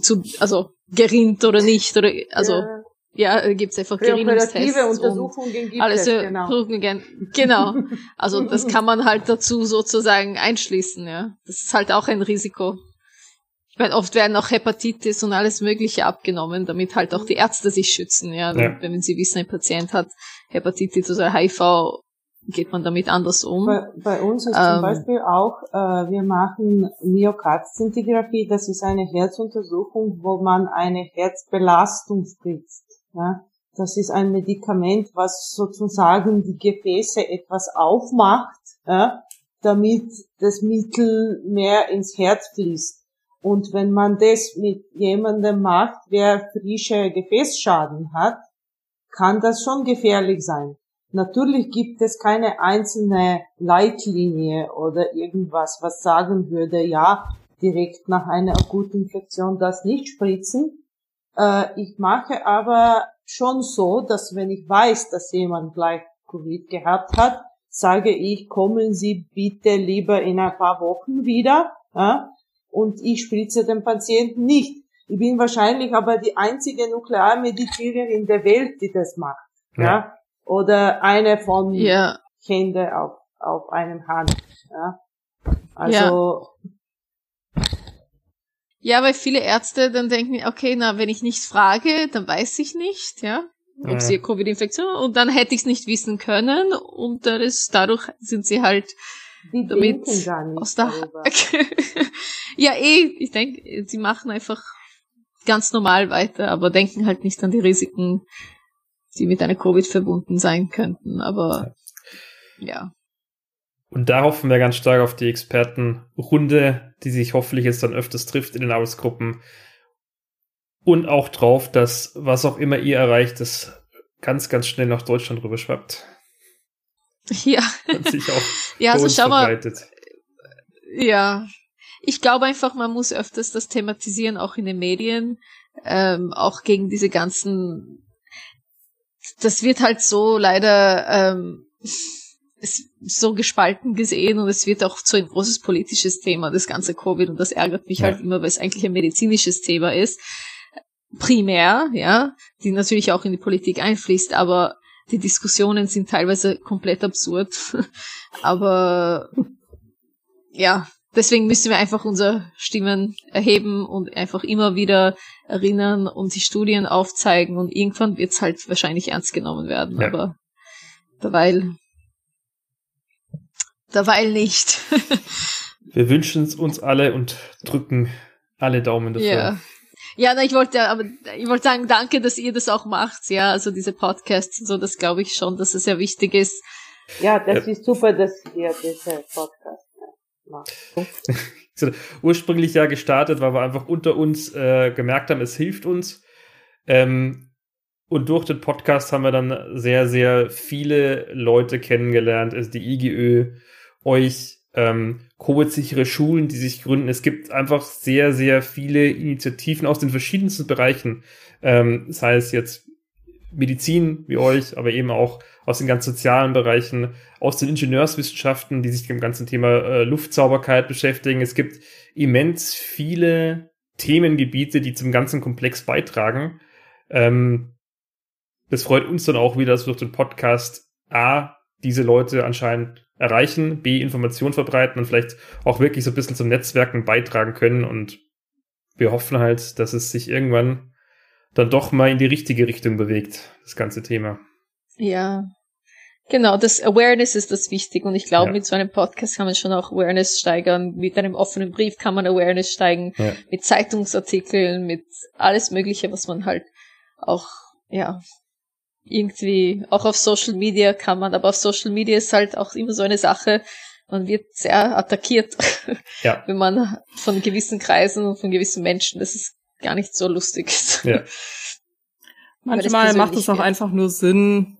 zu, also gerinnt oder nicht, oder, also, ja, ja gibt's einfach Gerinnungstests. Untersuchungen gibt alles es, genau. Genau. [laughs] Also, das kann man halt dazu sozusagen einschließen, ja. Das ist halt auch ein Risiko. Ich meine, oft werden auch Hepatitis und alles Mögliche abgenommen, damit halt auch die Ärzte sich schützen, ja. ja. Wenn sie wissen, ein Patient hat Hepatitis oder HIV, geht man damit anders um. Bei, bei uns ist ähm, zum Beispiel auch, äh, wir machen Myokardzintigraphie, das ist eine Herzuntersuchung, wo man eine Herzbelastung spritzt. Ja? Das ist ein Medikament, was sozusagen die Gefäße etwas aufmacht, ja? damit das Mittel mehr ins Herz fließt. Und wenn man das mit jemandem macht, der frische Gefäßschaden hat, kann das schon gefährlich sein. Natürlich gibt es keine einzelne Leitlinie oder irgendwas, was sagen würde, ja, direkt nach einer akuten Infektion das nicht spritzen. Äh, ich mache aber schon so, dass wenn ich weiß, dass jemand gleich Covid gehabt hat, sage ich, kommen Sie bitte lieber in ein paar Wochen wieder, und ich spritze den Patienten nicht. Ich bin wahrscheinlich aber die einzige Nuklearmedizinerin der Welt, die das macht, ja, ja? oder eine von ja. Hände auf, auf einem Hand, ja. Also, ja. Ja, weil viele Ärzte dann denken, okay, na, wenn ich nichts frage, dann weiß ich nicht, ja ob sie Covid-Infektion und dann hätte ich es nicht wissen können und ist, dadurch sind sie halt die damit aus der [laughs] ja eh ich denke sie machen einfach ganz normal weiter aber denken halt nicht an die Risiken die mit einer Covid verbunden sein könnten aber ja. und da hoffen wir ganz stark auf die Expertenrunde, die sich hoffentlich jetzt dann öfters trifft in den Arbeitsgruppen, und auch drauf, dass was auch immer ihr erreicht, das ganz, ganz schnell nach Deutschland rüber schwappt. Ja. Und sich auch [laughs] ja, also schau mal. Ja. Ich glaube einfach, man muss öfters das thematisieren, auch in den Medien, ähm, auch gegen diese ganzen, das wird halt so leider, ähm, so gespalten gesehen und es wird auch zu ein großes politisches Thema, das ganze Covid und das ärgert mich ja. halt immer, weil es eigentlich ein medizinisches Thema ist primär, ja, die natürlich auch in die Politik einfließt, aber die Diskussionen sind teilweise komplett absurd. [laughs] aber ja, deswegen müssen wir einfach unsere Stimmen erheben und einfach immer wieder erinnern und die Studien aufzeigen und irgendwann wird es halt wahrscheinlich ernst genommen werden, ja. aber derweil derweil nicht. [laughs] wir wünschen es uns alle und drücken alle Daumen dafür. Ja. Ja, na, ich wollte, aber ich wollte sagen, danke, dass ihr das auch macht, ja, also diese Podcasts und so, das glaube ich schon, dass es sehr wichtig ist. Ja, das ja. ist super, dass ihr diese Podcast macht. [laughs] Ursprünglich ja gestartet, weil wir einfach unter uns äh, gemerkt haben, es hilft uns. Ähm, und durch den Podcast haben wir dann sehr, sehr viele Leute kennengelernt, also die IGÖ, euch, ähm, Covid-sichere Schulen, die sich gründen. Es gibt einfach sehr, sehr viele Initiativen aus den verschiedensten Bereichen, ähm, sei es jetzt Medizin wie euch, aber eben auch aus den ganz sozialen Bereichen, aus den Ingenieurswissenschaften, die sich mit dem ganzen Thema äh, Luftsauberkeit beschäftigen. Es gibt immens viele Themengebiete, die zum ganzen Komplex beitragen. Ähm, das freut uns dann auch wieder, dass wir durch den Podcast A, diese Leute anscheinend erreichen, B, Informationen verbreiten und vielleicht auch wirklich so ein bisschen zum Netzwerken beitragen können. Und wir hoffen halt, dass es sich irgendwann dann doch mal in die richtige Richtung bewegt, das ganze Thema. Ja. Genau, das Awareness ist das wichtig und ich glaube, ja. mit so einem Podcast kann man schon auch Awareness steigern. Mit einem offenen Brief kann man Awareness steigen, ja. mit Zeitungsartikeln, mit alles Mögliche, was man halt auch, ja, irgendwie, auch auf Social Media kann man, aber auf Social Media ist halt auch immer so eine Sache, man wird sehr attackiert, [laughs] ja. wenn man von gewissen Kreisen und von gewissen Menschen, das ist gar nicht so lustig. Ja. [laughs] Manchmal macht es auch einfach nur Sinn,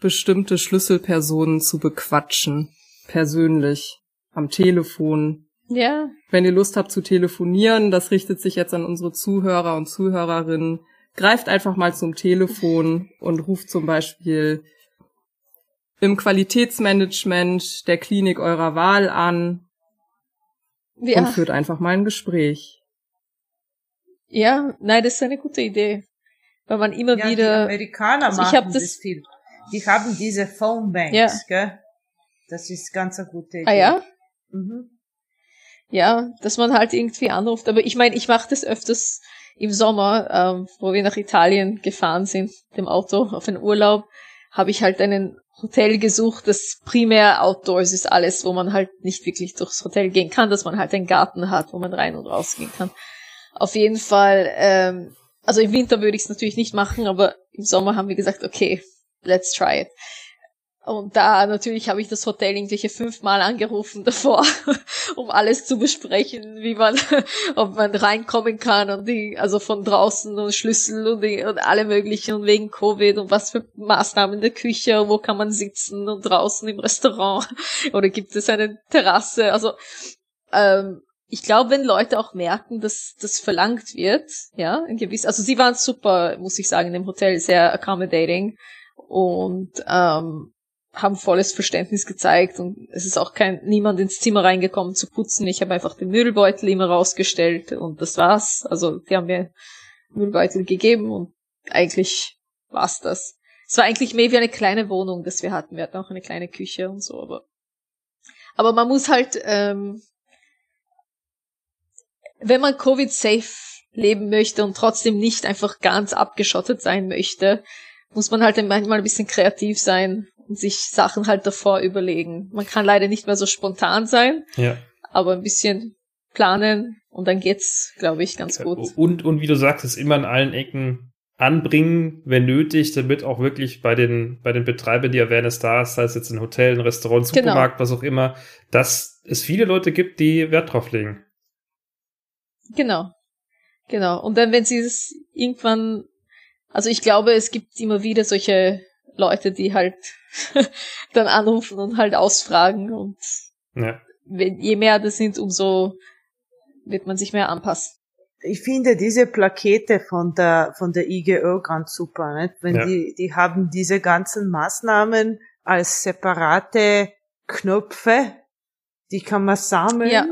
bestimmte Schlüsselpersonen zu bequatschen. Persönlich. Am Telefon. Ja. Wenn ihr Lust habt zu telefonieren, das richtet sich jetzt an unsere Zuhörer und Zuhörerinnen greift einfach mal zum Telefon und ruft zum Beispiel im Qualitätsmanagement der Klinik eurer Wahl an ja. und führt einfach mal ein Gespräch. Ja, nein, das ist eine gute Idee. Weil man immer ja, wieder. Die Amerikaner also machen das viel. Die haben diese Phone Banks, ja. gell? Das ist ganz eine gute Idee. Ah ja? Mhm. Ja, dass man halt irgendwie anruft. Aber ich meine, ich mache das öfters im Sommer, ähm, wo wir nach Italien gefahren sind, dem Auto auf einen Urlaub, habe ich halt einen Hotel gesucht, das primär Outdoors ist alles, wo man halt nicht wirklich durchs Hotel gehen kann, dass man halt einen Garten hat, wo man rein und raus gehen kann. Auf jeden Fall, ähm, also im Winter würde ich es natürlich nicht machen, aber im Sommer haben wir gesagt, okay, let's try it. Und da natürlich habe ich das Hotel irgendwelche fünfmal angerufen davor, [laughs] um alles zu besprechen, wie man, [laughs] ob man reinkommen kann und die, also von draußen und Schlüssel und, die, und alle möglichen und wegen Covid und was für Maßnahmen in der Küche, wo kann man sitzen und draußen im Restaurant [laughs] oder gibt es eine Terrasse? Also ähm, ich glaube, wenn Leute auch merken, dass das verlangt wird, ja, in gewiss, also sie waren super, muss ich sagen, im Hotel sehr accommodating und ähm, haben volles Verständnis gezeigt und es ist auch kein niemand ins Zimmer reingekommen zu putzen. Ich habe einfach den Müllbeutel immer rausgestellt und das war's. Also die haben mir Müllbeutel gegeben und eigentlich war's das. Es war eigentlich mehr wie eine kleine Wohnung, das wir hatten. Wir hatten auch eine kleine Küche und so, aber aber man muss halt, ähm, wenn man Covid-safe leben möchte und trotzdem nicht einfach ganz abgeschottet sein möchte, muss man halt manchmal ein bisschen kreativ sein sich Sachen halt davor überlegen. Man kann leider nicht mehr so spontan sein, ja. aber ein bisschen planen und dann geht's, glaube ich, ganz gut. Und, und wie du sagst, es immer an allen Ecken anbringen, wenn nötig, damit auch wirklich bei den, bei den Betreibern die Awareness da ist, sei es jetzt in Hotels, Restaurants, genau. Supermarkt, genau. was auch immer, dass es viele Leute gibt, die Wert drauf legen. Genau. Genau. Und dann, wenn sie es irgendwann, also ich glaube, es gibt immer wieder solche Leute, die halt [laughs] dann anrufen und halt ausfragen und ja. wenn, je mehr das sind, umso wird man sich mehr anpassen. Ich finde diese Plakette von der, von der IGÖ ganz super, nicht? Wenn ja. die, die haben diese ganzen Maßnahmen als separate Knöpfe, die kann man sammeln. Ja.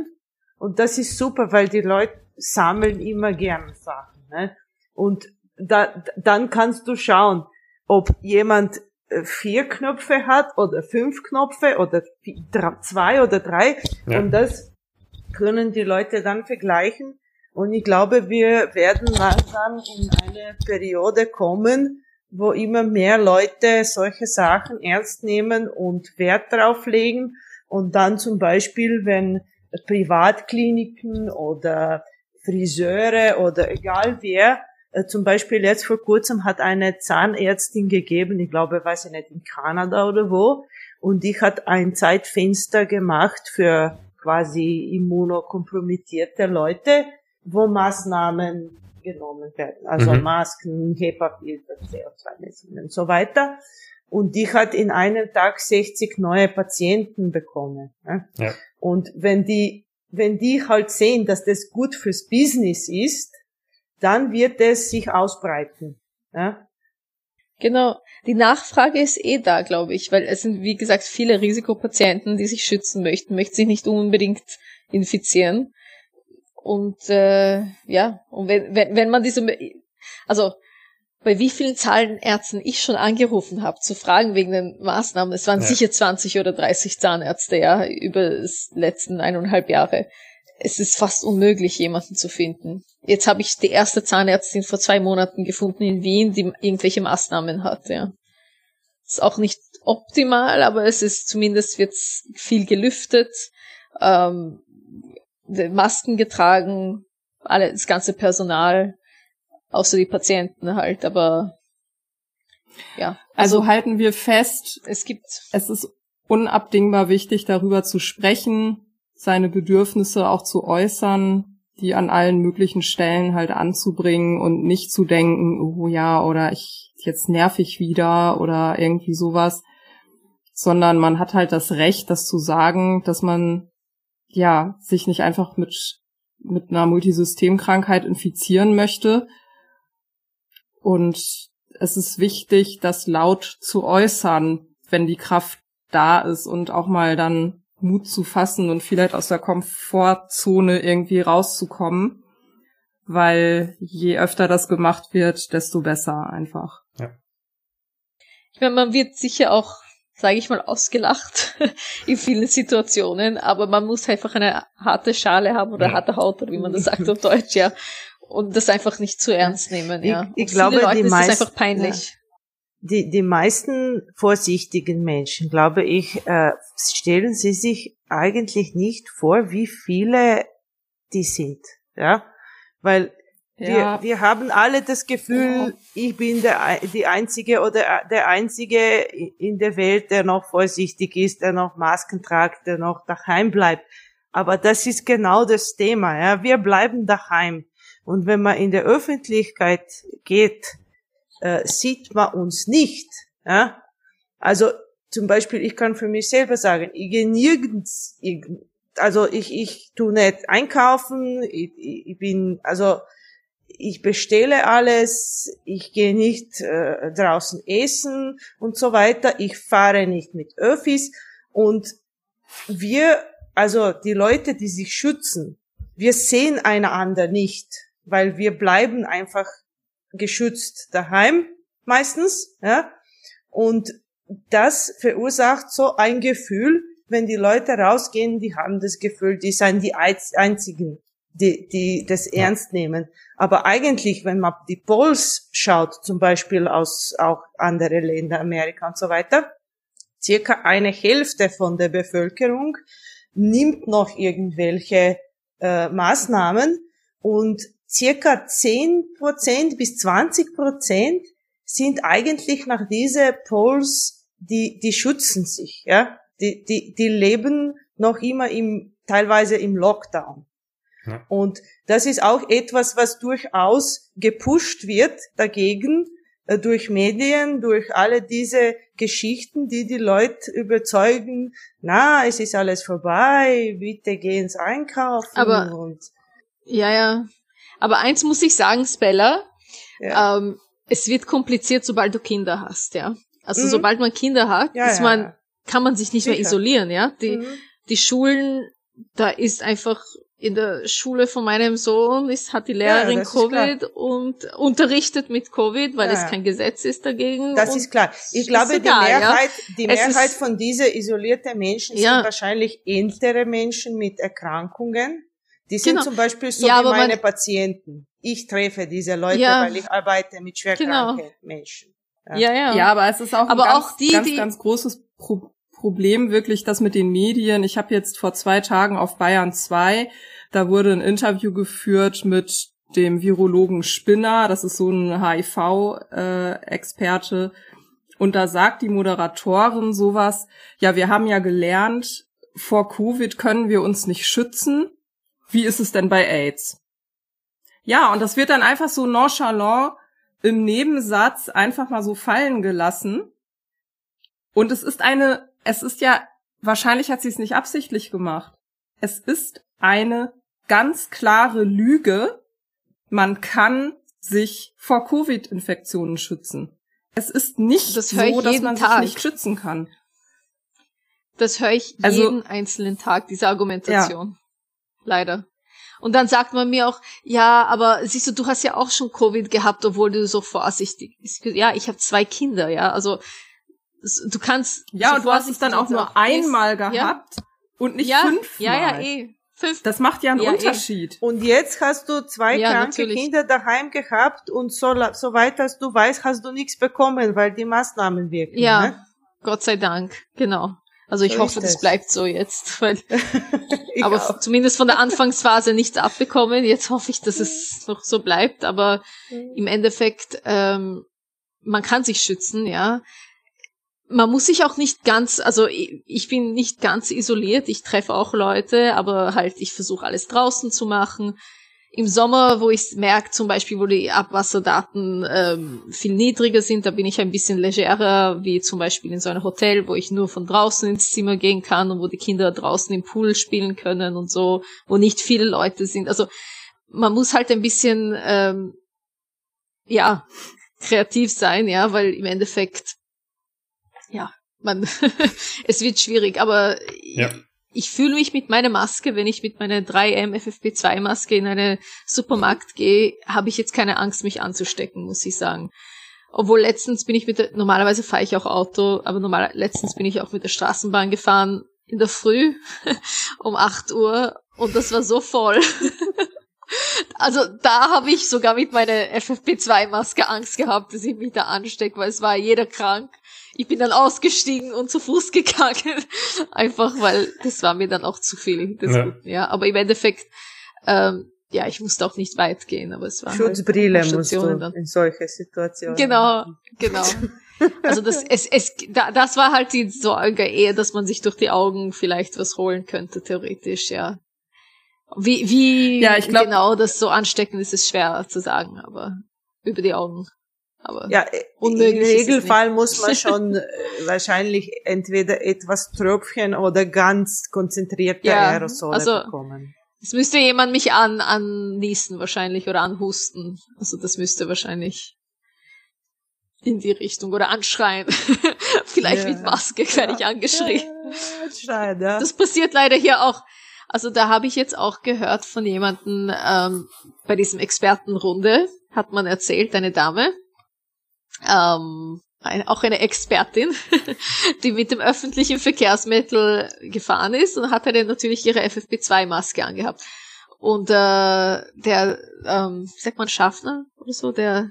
Und das ist super, weil die Leute sammeln immer gern Sachen, ne? Und da, dann kannst du schauen, ob jemand äh, vier Knöpfe hat oder fünf Knöpfe oder zwei oder drei. Ja. Und das können die Leute dann vergleichen. Und ich glaube, wir werden langsam in eine Periode kommen, wo immer mehr Leute solche Sachen ernst nehmen und Wert drauf legen. Und dann zum Beispiel, wenn Privatkliniken oder Friseure oder egal wer zum Beispiel jetzt vor kurzem hat eine Zahnärztin gegeben, ich glaube, weiß ich nicht, in Kanada oder wo, und die hat ein Zeitfenster gemacht für quasi immunokompromittierte Leute, wo Maßnahmen genommen werden, also mhm. Masken, HEPA-Filter, CO2-Messungen und so weiter. Und die hat in einem Tag 60 neue Patienten bekommen. Ja. Und wenn die, wenn die halt sehen, dass das gut fürs Business ist, dann wird es sich ausbreiten. Ja? Genau. Die Nachfrage ist eh da, glaube ich, weil es sind, wie gesagt, viele Risikopatienten, die sich schützen möchten, möchten sich nicht unbedingt infizieren. Und äh, ja, und wenn, wenn, wenn man diese, also bei wie vielen Zahlenärzten ich schon angerufen habe, zu fragen wegen den Maßnahmen, es waren ja. sicher 20 oder 30 Zahnärzte, ja, über das letzten eineinhalb Jahre es ist fast unmöglich, jemanden zu finden. Jetzt habe ich die erste Zahnärztin vor zwei Monaten gefunden in Wien, die irgendwelche Maßnahmen hat, ja. Ist auch nicht optimal, aber es ist zumindest wird viel gelüftet, ähm, Masken getragen, alle, das ganze Personal, außer die Patienten halt, aber ja. Also, also halten wir fest, es gibt, es ist unabdingbar wichtig, darüber zu sprechen, seine Bedürfnisse auch zu äußern, die an allen möglichen Stellen halt anzubringen und nicht zu denken, oh ja, oder ich jetzt nerv ich wieder oder irgendwie sowas, sondern man hat halt das Recht, das zu sagen, dass man ja sich nicht einfach mit mit einer Multisystemkrankheit infizieren möchte. Und es ist wichtig, das laut zu äußern, wenn die Kraft da ist und auch mal dann Mut zu fassen und vielleicht aus der Komfortzone irgendwie rauszukommen. Weil je öfter das gemacht wird, desto besser einfach. Ja. Ich meine, man wird sicher auch, sage ich mal, ausgelacht [laughs] in vielen Situationen, aber man muss einfach eine harte Schale haben oder ja. harte Haut, oder wie man das sagt auf Deutsch, ja. Und das einfach nicht zu ernst nehmen, ja. Ich, ich glaube, die meisten, ist einfach peinlich. Ja die, die meisten vorsichtigen Menschen, glaube ich, äh, stellen sie sich eigentlich nicht vor, wie viele die sind, ja, weil ja. Wir, wir haben alle das Gefühl, ich bin der, die einzige oder der einzige in der Welt, der noch vorsichtig ist, der noch Masken tragt, der noch daheim bleibt. Aber das ist genau das Thema, ja. Wir bleiben daheim. Und wenn man in der Öffentlichkeit geht, äh, sieht man uns nicht. Ja? Also zum Beispiel, ich kann für mich selber sagen, ich gehe nirgends, also ich, ich tu nicht einkaufen, ich, ich bin, also ich bestelle alles, ich gehe nicht äh, draußen essen und so weiter, ich fahre nicht mit Öffis und wir, also die Leute, die sich schützen, wir sehen einander nicht, weil wir bleiben einfach geschützt daheim meistens, ja, und das verursacht so ein Gefühl, wenn die Leute rausgehen, die haben das Gefühl, die seien die einzigen, die, die das ja. ernst nehmen. Aber eigentlich, wenn man die Polls schaut, zum Beispiel aus auch andere Länder, Amerika und so weiter, circa eine Hälfte von der Bevölkerung nimmt noch irgendwelche äh, Maßnahmen und circa 10 Prozent bis 20 Prozent sind eigentlich nach diese Polls, die, die schützen sich, ja. Die, die, die leben noch immer im, teilweise im Lockdown. Ja. Und das ist auch etwas, was durchaus gepusht wird dagegen, äh, durch Medien, durch alle diese Geschichten, die die Leute überzeugen, na, es ist alles vorbei, bitte geh ins Einkaufen. Aber, und ja, ja. Aber eins muss ich sagen, Speller, ja. ähm, es wird kompliziert, sobald du Kinder hast, ja. Also mhm. sobald man Kinder hat, ja, ist man, kann man sich nicht Sicher. mehr isolieren, ja. Die, mhm. die Schulen, da ist einfach in der Schule von meinem Sohn ist, hat die Lehrerin ja, Covid und unterrichtet mit Covid, weil ja. es kein Gesetz ist dagegen. Das ist klar. Ich glaube, egal, die Mehrheit, ja. die Mehrheit von diese isolierte Menschen sind wahrscheinlich ältere Menschen mit Erkrankungen. Die sind genau. zum Beispiel so wie meine Patienten. Ich treffe diese Leute, weil ich arbeite mit schwerkranken genau. Menschen. Ja. ja, ja. aber es ist auch aber ein ganz, auch die, ganz, die, ganz großes Pro Problem wirklich das mit den Medien. Ich habe jetzt vor zwei Tagen auf Bayern 2 da wurde ein Interview geführt mit dem Virologen Spinner, das ist so ein HIV-Experte. Äh, und da sagt die Moderatorin sowas, ja, wir haben ja gelernt, vor Covid können wir uns nicht schützen. Wie ist es denn bei AIDS? Ja, und das wird dann einfach so nonchalant im Nebensatz einfach mal so fallen gelassen. Und es ist eine, es ist ja, wahrscheinlich hat sie es nicht absichtlich gemacht. Es ist eine ganz klare Lüge, man kann sich vor Covid-Infektionen schützen. Es ist nicht das so, dass man Tag. sich nicht schützen kann. Das höre ich also, jeden einzelnen Tag, diese Argumentation. Ja. Leider. Und dann sagt man mir auch, ja, aber siehst du, du hast ja auch schon Covid gehabt, obwohl du so vorsichtig bist. Ja, ich habe zwei Kinder, ja. Also du kannst. Ja, so und du hast es dann auch nur einmal gehabt ja? und nicht ja, fünfmal. Ja, ja, eh. Fünf. Das macht ja einen ja, Unterschied. Und jetzt hast du zwei ja, kranke natürlich. Kinder daheim gehabt und so, so weit als du weißt, hast du nichts bekommen, weil die Maßnahmen wirken. Ja, ne? Gott sei Dank, genau. Also ich so hoffe, das bleibt so jetzt, [laughs] weil, [laughs] aber auch. zumindest von der Anfangsphase nichts abbekommen. Jetzt hoffe ich, dass es noch so bleibt, aber mhm. im Endeffekt, ähm, man kann sich schützen, ja man muss sich auch nicht ganz, also ich bin nicht ganz isoliert, ich treffe auch Leute, aber halt ich versuche alles draußen zu machen. Im Sommer, wo ich merke, zum Beispiel, wo die Abwasserdaten ähm, viel niedriger sind, da bin ich ein bisschen legerer, wie zum Beispiel in so einem Hotel, wo ich nur von draußen ins Zimmer gehen kann und wo die Kinder draußen im Pool spielen können und so, wo nicht viele Leute sind. Also man muss halt ein bisschen, ähm, ja, kreativ sein, ja, weil im Endeffekt ja, man, [laughs] es wird schwierig, aber ja. Ich fühle mich mit meiner Maske, wenn ich mit meiner 3M FFP2 Maske in einen Supermarkt gehe, habe ich jetzt keine Angst, mich anzustecken, muss ich sagen. Obwohl letztens bin ich mit der, normalerweise fahre ich auch Auto, aber normal, letztens bin ich auch mit der Straßenbahn gefahren in der Früh [laughs] um 8 Uhr und das war so voll. [laughs] Also da habe ich sogar mit meiner FFP2-Maske Angst gehabt, dass ich mich da anstecke, weil es war jeder krank ich bin dann ausgestiegen und zu Fuß [laughs] gegangen. Einfach weil das war mir dann auch zu viel. Ja. ja. aber im Endeffekt, ähm, ja, ich musste auch nicht weit gehen, aber es war halt Schutzbrille halt musst du dann. in solche Situationen. Genau, genau. [laughs] Also das, es, es, da, das war halt die Sorge eher, dass man sich durch die Augen vielleicht was holen könnte, theoretisch, ja. Wie, wie ja, ich glaub, genau das so ansteckend ist, ist schwer zu sagen, aber über die Augen. Aber ja, im Regelfall muss man [laughs] schon äh, wahrscheinlich entweder etwas Tröpfchen oder ganz konzentrierte ja, Aerosole also, bekommen. Es müsste jemand mich an, anniesen wahrscheinlich oder anhusten. Also das müsste wahrscheinlich in die Richtung oder anschreien. [laughs] Vielleicht ja, mit Maske werde ja, ich angeschrien. Ja, ja. Das passiert leider hier auch. Also da habe ich jetzt auch gehört von jemanden ähm, bei diesem Expertenrunde, hat man erzählt, eine Dame, ähm, ein, auch eine Expertin, [laughs] die mit dem öffentlichen Verkehrsmittel gefahren ist und hat dann natürlich ihre FFP2-Maske angehabt. Und äh, der, ähm, sagt man Schaffner oder so, der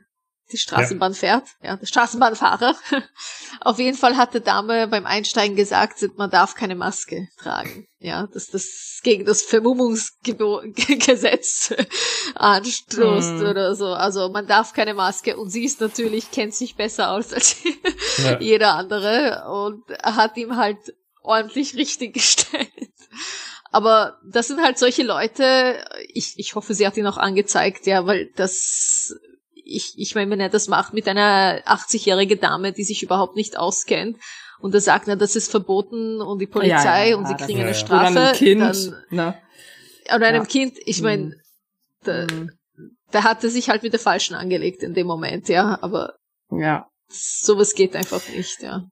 die Straßenbahn ja. fährt, ja, der Straßenbahnfahrer. [laughs] Auf jeden Fall hat der Dame beim Einsteigen gesagt, man darf keine Maske tragen. Ja, dass das gegen das Vermummungsgesetz [laughs] anstoßt mm. oder so. Also man darf keine Maske und sie ist natürlich, kennt sich besser aus als ja. [laughs] jeder andere und hat ihm halt ordentlich richtig gestellt. Aber das sind halt solche Leute, ich, ich hoffe, sie hat ihn auch angezeigt, ja, weil das ich, ich meine, wenn er das macht mit einer 80-jährige Dame, die sich überhaupt nicht auskennt, und er sagt, na, das ist verboten und die Polizei ja, ja, und sie kriegen eine Strafe. Oder einem Kind. Dann, na. Oder einem Kind, ich meine, mhm. da, da hat er sich halt mit der Falschen angelegt in dem Moment, ja, aber ja. sowas geht einfach nicht, ja.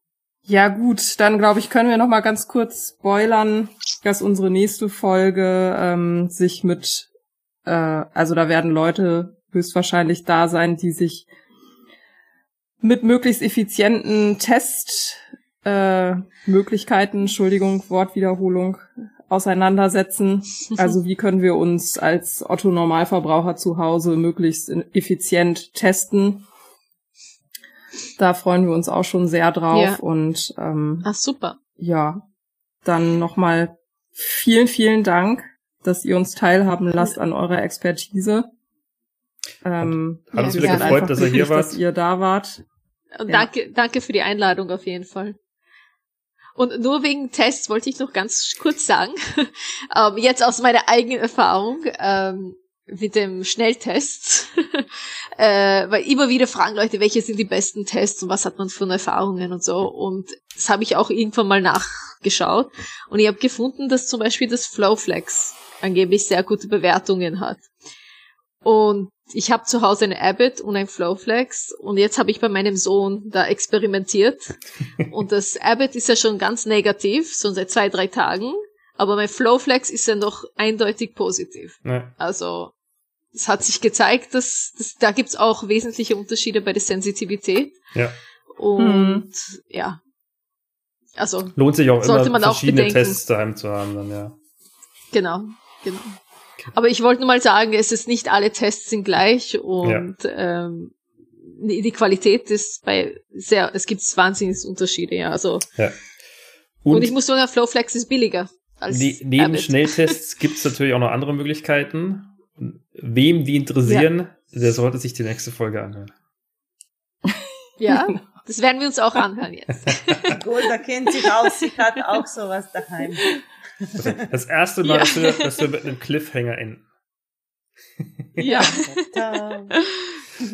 Ja gut, dann glaube ich, können wir noch mal ganz kurz spoilern, dass unsere nächste Folge ähm, sich mit, äh, also da werden Leute höchstwahrscheinlich da sein, die sich mit möglichst effizienten Testmöglichkeiten, äh, Entschuldigung, Wortwiederholung, auseinandersetzen. [laughs] Also wie können wir uns als Otto Normalverbraucher zu Hause möglichst effizient testen? Da freuen wir uns auch schon sehr drauf ja. und ähm, Ach, super. Ja, dann nochmal vielen, vielen Dank, dass ihr uns teilhaben lasst an eurer Expertise. Ähm, hat uns wieder gefreut, dass ihr hier wart. Dass ihr da wart. Und ja. danke, danke für die Einladung auf jeden Fall. Und nur wegen Tests wollte ich noch ganz kurz sagen, [laughs] ähm, jetzt aus meiner eigenen Erfahrung ähm, mit dem Schnelltest, [laughs] äh, weil immer wieder fragen Leute, welche sind die besten Tests und was hat man für Erfahrungen und so. Und das habe ich auch irgendwann mal nachgeschaut. Und ich habe gefunden, dass zum Beispiel das Flowflex angeblich sehr gute Bewertungen hat. Und ich habe zu Hause eine Abbott und ein Flowflex und jetzt habe ich bei meinem Sohn da experimentiert. [laughs] und das Abbott ist ja schon ganz negativ, schon seit zwei, drei Tagen. Aber mein Flowflex ist ja noch eindeutig positiv. Ja. Also es hat sich gezeigt, dass, dass da gibt's auch wesentliche Unterschiede bei der Sensitivität. Ja. Und hm. ja. Also lohnt sich auch sollte immer man verschiedene auch Tests daheim zu haben, dann ja. Genau, genau. Aber ich wollte nur mal sagen, es ist nicht alle Tests sind gleich und ja. ähm, die Qualität ist bei sehr, es gibt wahnsinnig Unterschiede, ja. Also ja. Und, und, ich muss sagen, Flowflex ist billiger. Als ne neben Abbott. Schnelltests [laughs] gibt es natürlich auch noch andere Möglichkeiten. Wem die interessieren, ja. der sollte sich die nächste Folge anhören. [laughs] Ja, das werden wir uns auch anhören jetzt. [laughs] Golda kennt sich aus, sie hat auch sowas daheim. Das erste Mal, ja. dass, wir, dass wir mit einem Cliffhanger enden. Ja.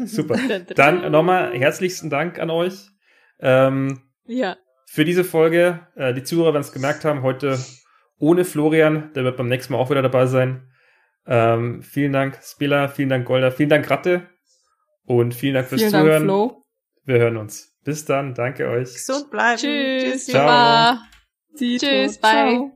Super. Dann nochmal herzlichsten Dank an euch. Ähm, ja. Für diese Folge. Äh, die Zuhörer werden es gemerkt haben, heute ohne Florian. Der wird beim nächsten Mal auch wieder dabei sein. Ähm, vielen Dank, Spiller. Vielen Dank, Golda. Vielen Dank, Ratte. Und vielen Dank fürs vielen Zuhören. Dank, Flo. Wir hören uns. Bis dann. Danke euch. Gesund bleiben. Tschüss. Ciao. Tschüss. Bye. Ciao.